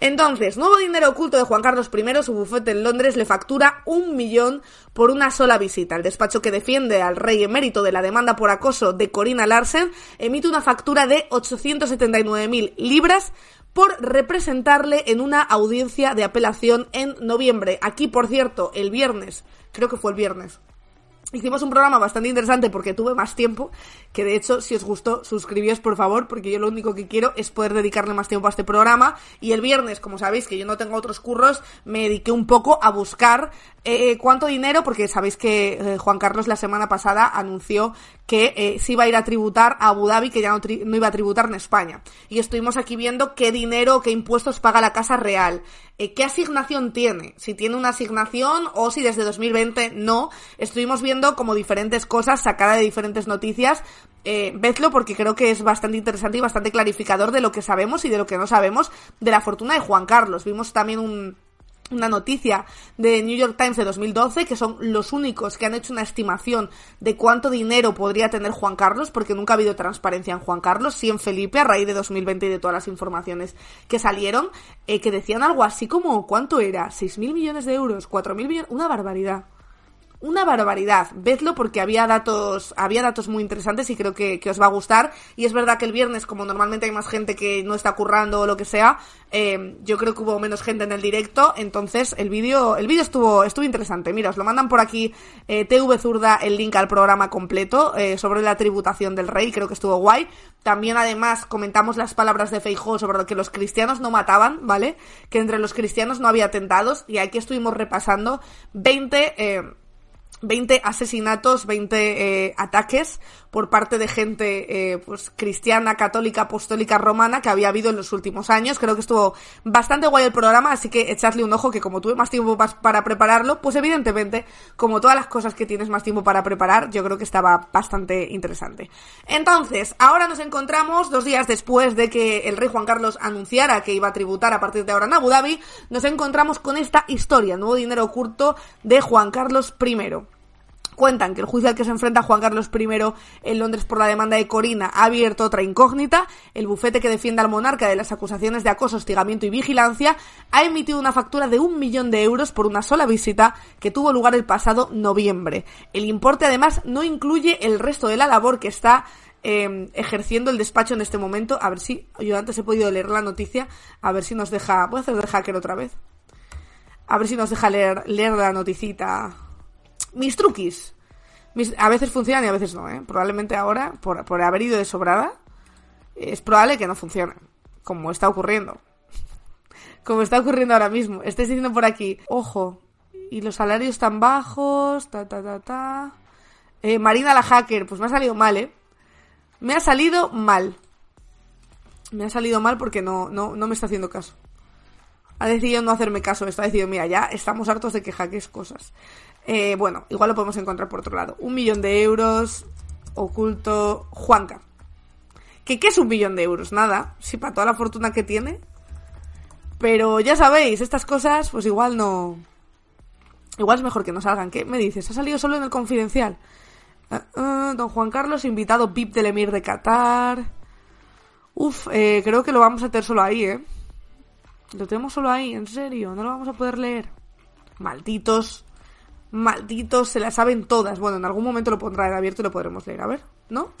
Entonces, nuevo dinero oculto de Juan Carlos I, su bufete en Londres le factura un millón por una sola visita. El despacho que defiende al rey emérito de la demanda por acoso de Corina Larsen emite una factura de 879.000 libras por representarle en una audiencia de apelación en noviembre. Aquí, por cierto, el viernes, creo que fue el viernes, Hicimos un programa bastante interesante porque tuve más tiempo, que de hecho, si os gustó, suscribíos por favor, porque yo lo único que quiero es poder dedicarle más tiempo a este programa. Y el viernes, como sabéis que yo no tengo otros curros, me dediqué un poco a buscar eh, cuánto dinero, porque sabéis que eh, Juan Carlos la semana pasada anunció que eh, se iba a ir a tributar a Abu Dhabi, que ya no, iba a tributar en España. Y estuvimos aquí viendo qué dinero, qué impuestos paga la Casa Real, eh, qué asignación tiene, si tiene una asignación o si desde 2020 no. Estuvimos viendo como diferentes cosas sacadas de diferentes noticias. Eh, vedlo porque creo que es bastante interesante y bastante clarificador de lo que sabemos y de lo que no sabemos de la fortuna de Juan Carlos. Vimos también un, una noticia de New York Times de 2012, que son los únicos que han hecho una estimación de cuánto dinero podría tener Juan Carlos, porque nunca ha habido transparencia en Juan Carlos, sí en Felipe, a raíz de 2020 y de todas las informaciones que salieron, eh, que decían algo así como, ¿cuánto era? ¿6.000 millones de euros? ¿4.000 millones? Una barbaridad una barbaridad. Vedlo porque había datos, había datos muy interesantes y creo que, que, os va a gustar. Y es verdad que el viernes, como normalmente hay más gente que no está currando o lo que sea, eh, yo creo que hubo menos gente en el directo. Entonces, el vídeo, el vídeo estuvo, estuvo interesante. Mira, os lo mandan por aquí, eh, TV Zurda, el link al programa completo, eh, sobre la tributación del rey. Creo que estuvo guay. También, además, comentamos las palabras de Feijó sobre lo que los cristianos no mataban, ¿vale? Que entre los cristianos no había atentados. Y aquí estuvimos repasando 20, eh, 20 asesinatos, 20 eh, ataques por parte de gente eh, pues cristiana, católica, apostólica, romana que había habido en los últimos años. Creo que estuvo bastante guay el programa, así que echadle un ojo que como tuve más tiempo para prepararlo, pues evidentemente, como todas las cosas que tienes más tiempo para preparar, yo creo que estaba bastante interesante. Entonces, ahora nos encontramos dos días después de que el rey Juan Carlos anunciara que iba a tributar a partir de ahora en Abu Dhabi, nos encontramos con esta historia, nuevo dinero oculto de Juan Carlos I cuentan que el juicio al que se enfrenta Juan Carlos I en Londres por la demanda de Corina ha abierto otra incógnita. El bufete que defiende al monarca de las acusaciones de acoso, hostigamiento y vigilancia ha emitido una factura de un millón de euros por una sola visita que tuvo lugar el pasado noviembre. El importe además no incluye el resto de la labor que está eh, ejerciendo el despacho en este momento. A ver si yo antes he podido leer la noticia. A ver si nos deja. Voy a hacer de hacker otra vez. A ver si nos deja leer, leer la noticita mis truquis. a veces funcionan y a veces no, ¿eh? Probablemente ahora, por, por haber ido de sobrada, es probable que no funcione. Como está ocurriendo. Como está ocurriendo ahora mismo. Estáis diciendo por aquí, ojo, y los salarios tan bajos, ta, ta, ta, ta. Eh, Marina la hacker, pues me ha salido mal, ¿eh? Me ha salido mal. Me ha salido mal porque no, no, no me está haciendo caso. Ha decidido no hacerme caso. Está decidido, mira, ya estamos hartos de que hackees cosas. Eh, bueno, igual lo podemos encontrar por otro lado. Un millón de euros, oculto, Juanca. ¿Qué, ¿Qué es un millón de euros? Nada, si para toda la fortuna que tiene. Pero ya sabéis, estas cosas, pues igual no... Igual es mejor que no salgan. ¿Qué me dices? ¿Ha salido solo en el confidencial? Uh, uh, don Juan Carlos, invitado VIP del Emir de Qatar. Uf, eh, creo que lo vamos a tener solo ahí, ¿eh? Lo tenemos solo ahí, en serio, no lo vamos a poder leer. Malditos malditos, se la saben todas. Bueno, en algún momento lo pondrá en abierto y lo podremos leer. A ver, ¿no?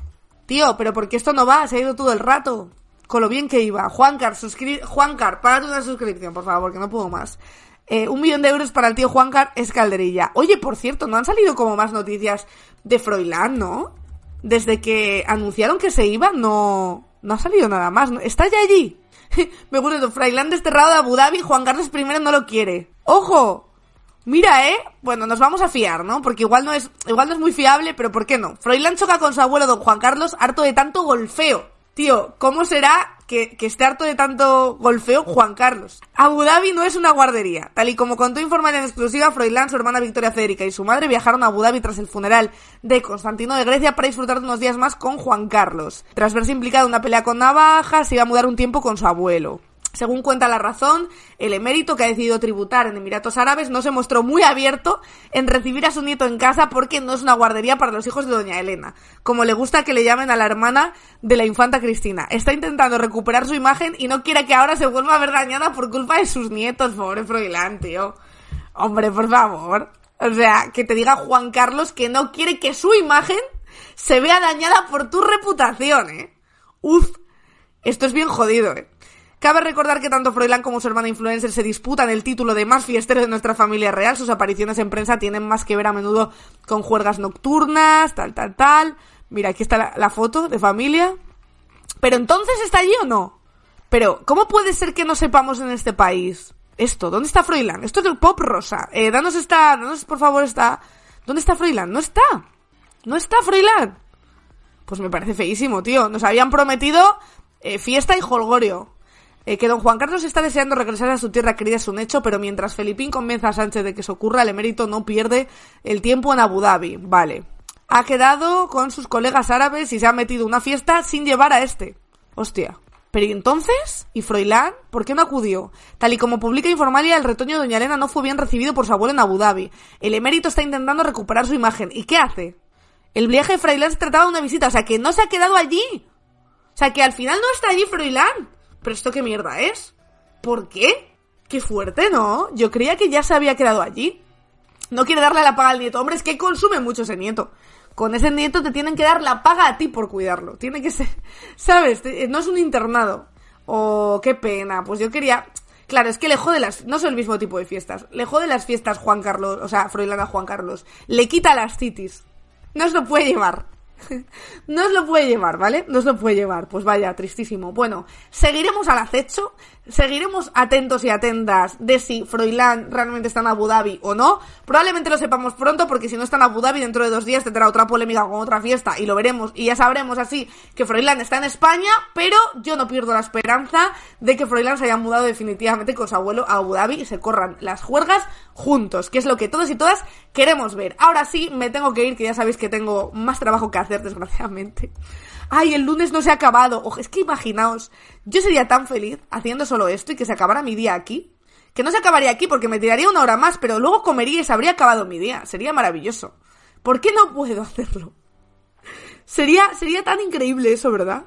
Tío, pero porque esto no va, se ha ido todo el rato. Con lo bien que iba. Juancar, suscri... Juancar, párate una suscripción, por favor, que no puedo más. Eh, un millón de euros para el tío Juancar es calderilla. Oye, por cierto, ¿no han salido como más noticias de Froilán, no? Desde que anunciaron que se iba, no, no ha salido nada más. ¿Está ya allí? Me gusta, Froilán desterrado de Abu Dhabi, Juan Carlos I no lo quiere. ¡Ojo! Mira, ¿eh? Bueno, nos vamos a fiar, ¿no? Porque igual no es, igual no es muy fiable, pero ¿por qué no? Froilán choca con su abuelo don Juan Carlos harto de tanto golfeo. Tío, ¿cómo será que, que, esté harto de tanto golfeo Juan Carlos? Abu Dhabi no es una guardería. Tal y como contó informar en exclusiva, Froilán, su hermana Victoria Federica y su madre viajaron a Abu Dhabi tras el funeral de Constantino de Grecia para disfrutar de unos días más con Juan Carlos. Tras verse implicado en una pelea con navajas, se iba a mudar un tiempo con su abuelo. Según cuenta la razón, el emérito que ha decidido tributar en Emiratos Árabes no se mostró muy abierto en recibir a su nieto en casa porque no es una guardería para los hijos de doña Elena, como le gusta que le llamen a la hermana de la infanta Cristina. Está intentando recuperar su imagen y no quiere que ahora se vuelva a ver dañada por culpa de sus nietos, pobre Froilán, tío. Hombre, por favor. O sea, que te diga Juan Carlos que no quiere que su imagen se vea dañada por tu reputación, ¿eh? Uf, esto es bien jodido, ¿eh? Cabe recordar que tanto Froilán como su hermana influencer se disputan el título de más fiestero de nuestra familia real. Sus apariciones en prensa tienen más que ver a menudo con juergas nocturnas, tal, tal, tal. Mira, aquí está la, foto de familia. Pero entonces está allí o no? Pero, ¿cómo puede ser que no sepamos en este país esto? ¿Dónde está Froilán? Esto es el pop rosa. Eh, danos esta, danos por favor esta... ¿Dónde está Froilán? No está. No está Froilán. Pues me parece feísimo, tío. Nos habían prometido eh, fiesta y holgorio. Eh, que don Juan Carlos está deseando regresar a su tierra querida es un hecho, pero mientras Felipín convenza a Sánchez de que eso ocurra, el emérito no pierde el tiempo en Abu Dhabi. Vale. Ha quedado con sus colegas árabes y se ha metido una fiesta sin llevar a este. Hostia. Pero ¿y entonces? ¿Y Froilán? ¿Por qué no acudió? Tal y como publica Informalia, el retoño de Doña Elena no fue bien recibido por su abuelo en Abu Dhabi. El emérito está intentando recuperar su imagen. ¿Y qué hace? El viaje de Froilán se trataba de una visita, o sea que no se ha quedado allí. O sea que al final no está allí Froilán. ¿Pero esto qué mierda es? ¿Por qué? Qué fuerte, ¿no? Yo creía que ya se había quedado allí. No quiere darle la paga al nieto. Hombre, es que consume mucho ese nieto. Con ese nieto te tienen que dar la paga a ti por cuidarlo. Tiene que ser, ¿sabes? No es un internado. Oh, qué pena. Pues yo quería... Claro, es que le jode las... No son el mismo tipo de fiestas. Le jode las fiestas Juan Carlos, o sea, Froilán a Juan Carlos. Le quita las citis. No se lo puede llevar. No os lo puede llevar, ¿vale? No os lo puede llevar. Pues vaya, tristísimo. Bueno, seguiremos al acecho, seguiremos atentos y atentas de si Froilán realmente está en Abu Dhabi o no. Probablemente lo sepamos pronto porque si no está en Abu Dhabi dentro de dos días tendrá otra polémica con otra fiesta y lo veremos y ya sabremos así que Froilán está en España, pero yo no pierdo la esperanza de que Froilán se haya mudado definitivamente con su abuelo a Abu Dhabi y se corran las juergas juntos, que es lo que todos y todas queremos ver. Ahora sí, me tengo que ir, que ya sabéis que tengo más trabajo que hacer, desgraciadamente. Ay, el lunes no se ha acabado. Ojo, es que imaginaos, yo sería tan feliz haciendo solo esto y que se acabara mi día aquí. Que no se acabaría aquí porque me tiraría una hora más, pero luego comería y se habría acabado mi día. Sería maravilloso. ¿Por qué no puedo hacerlo? Sería, sería tan increíble eso, ¿verdad?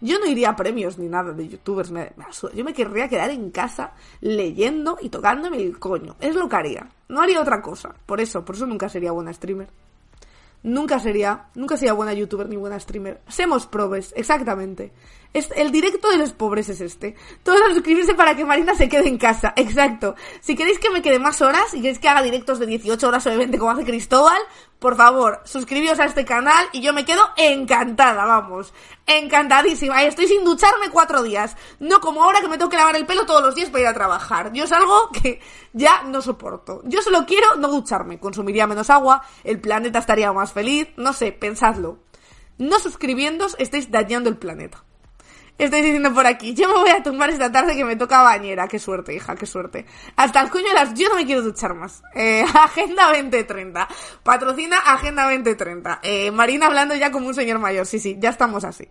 Yo no iría a premios ni nada de youtubers. Me, yo me querría quedar en casa leyendo y tocándome el coño. Es lo que haría. No haría otra cosa. Por eso, por eso nunca sería buena streamer nunca sería, nunca sería buena youtuber ni buena streamer. Semos probes, exactamente. El directo de los pobres es este. Todos a suscribirse para que Marina se quede en casa. Exacto. Si queréis que me quede más horas y queréis que haga directos de 18 horas o de 20 como hace Cristóbal, por favor, suscribíos a este canal y yo me quedo encantada, vamos. Encantadísima. Estoy sin ducharme cuatro días. No como ahora que me tengo que lavar el pelo todos los días para ir a trabajar. Yo es algo que ya no soporto. Yo solo quiero no ducharme. Consumiría menos agua, el planeta estaría más feliz. No sé, pensadlo. No suscribiéndos estáis dañando el planeta. Estáis diciendo por aquí, yo me voy a tumbar esta tarde que me toca bañera. Qué suerte, hija, qué suerte. Hasta el coño de las... Yo no me quiero duchar más. Eh, Agenda 2030. Patrocina Agenda 2030. Eh, Marina hablando ya como un señor mayor. Sí, sí, ya estamos así.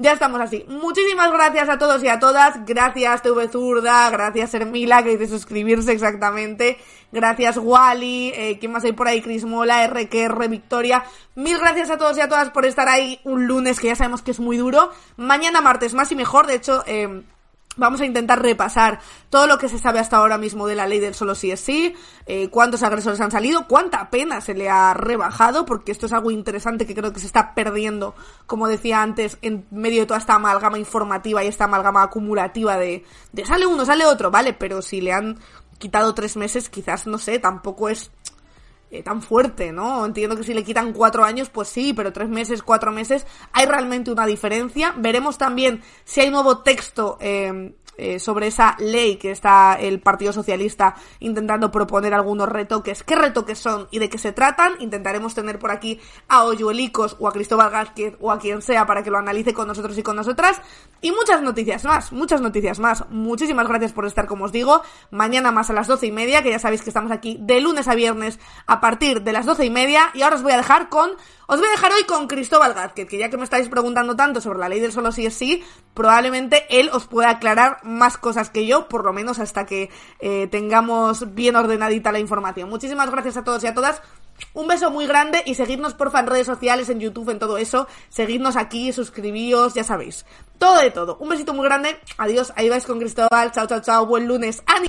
Ya estamos así. Muchísimas gracias a todos y a todas. Gracias TV Zurda, gracias Hermila que dice suscribirse exactamente. Gracias Wally, eh, ¿quién más hay por ahí? Cris Mola, RQR, Victoria. Mil gracias a todos y a todas por estar ahí un lunes que ya sabemos que es muy duro. Mañana martes más y mejor, de hecho... Eh, Vamos a intentar repasar todo lo que se sabe hasta ahora mismo de la ley del solo sí es sí, eh, cuántos agresores han salido, cuánta pena se le ha rebajado, porque esto es algo interesante que creo que se está perdiendo, como decía antes, en medio de toda esta amalgama informativa y esta amalgama acumulativa de, de sale uno, sale otro, ¿vale? Pero si le han quitado tres meses, quizás, no sé, tampoco es eh, tan fuerte, ¿no? Entiendo que si le quitan cuatro años, pues sí, pero tres meses, cuatro meses, hay realmente una diferencia. Veremos también si hay nuevo texto eh, eh, sobre esa ley que está el Partido Socialista intentando proponer algunos retoques. ¿Qué retoques son y de qué se tratan? Intentaremos tener por aquí a Oyuelicos o a Cristóbal Gázquez o a quien sea para que lo analice con nosotros y con nosotras. Y muchas noticias más, muchas noticias más. Muchísimas gracias por estar, como os digo. Mañana más a las doce y media, que ya sabéis que estamos aquí de lunes a viernes a partir de las doce y media. Y ahora os voy a dejar con os voy a dejar hoy con Cristóbal Gázquez, que ya que me estáis preguntando tanto sobre la ley del solo sí es sí, probablemente él os pueda aclarar más cosas que yo, por lo menos hasta que eh, tengamos bien ordenadita la información. Muchísimas gracias a todos y a todas. Un beso muy grande y seguidnos porfa en redes sociales, en YouTube, en todo eso. Seguidnos aquí, suscribíos, ya sabéis. Todo de todo. Un besito muy grande. Adiós. Ahí vais con Cristóbal. Chao, chao, chao. Buen lunes. ¡Ani!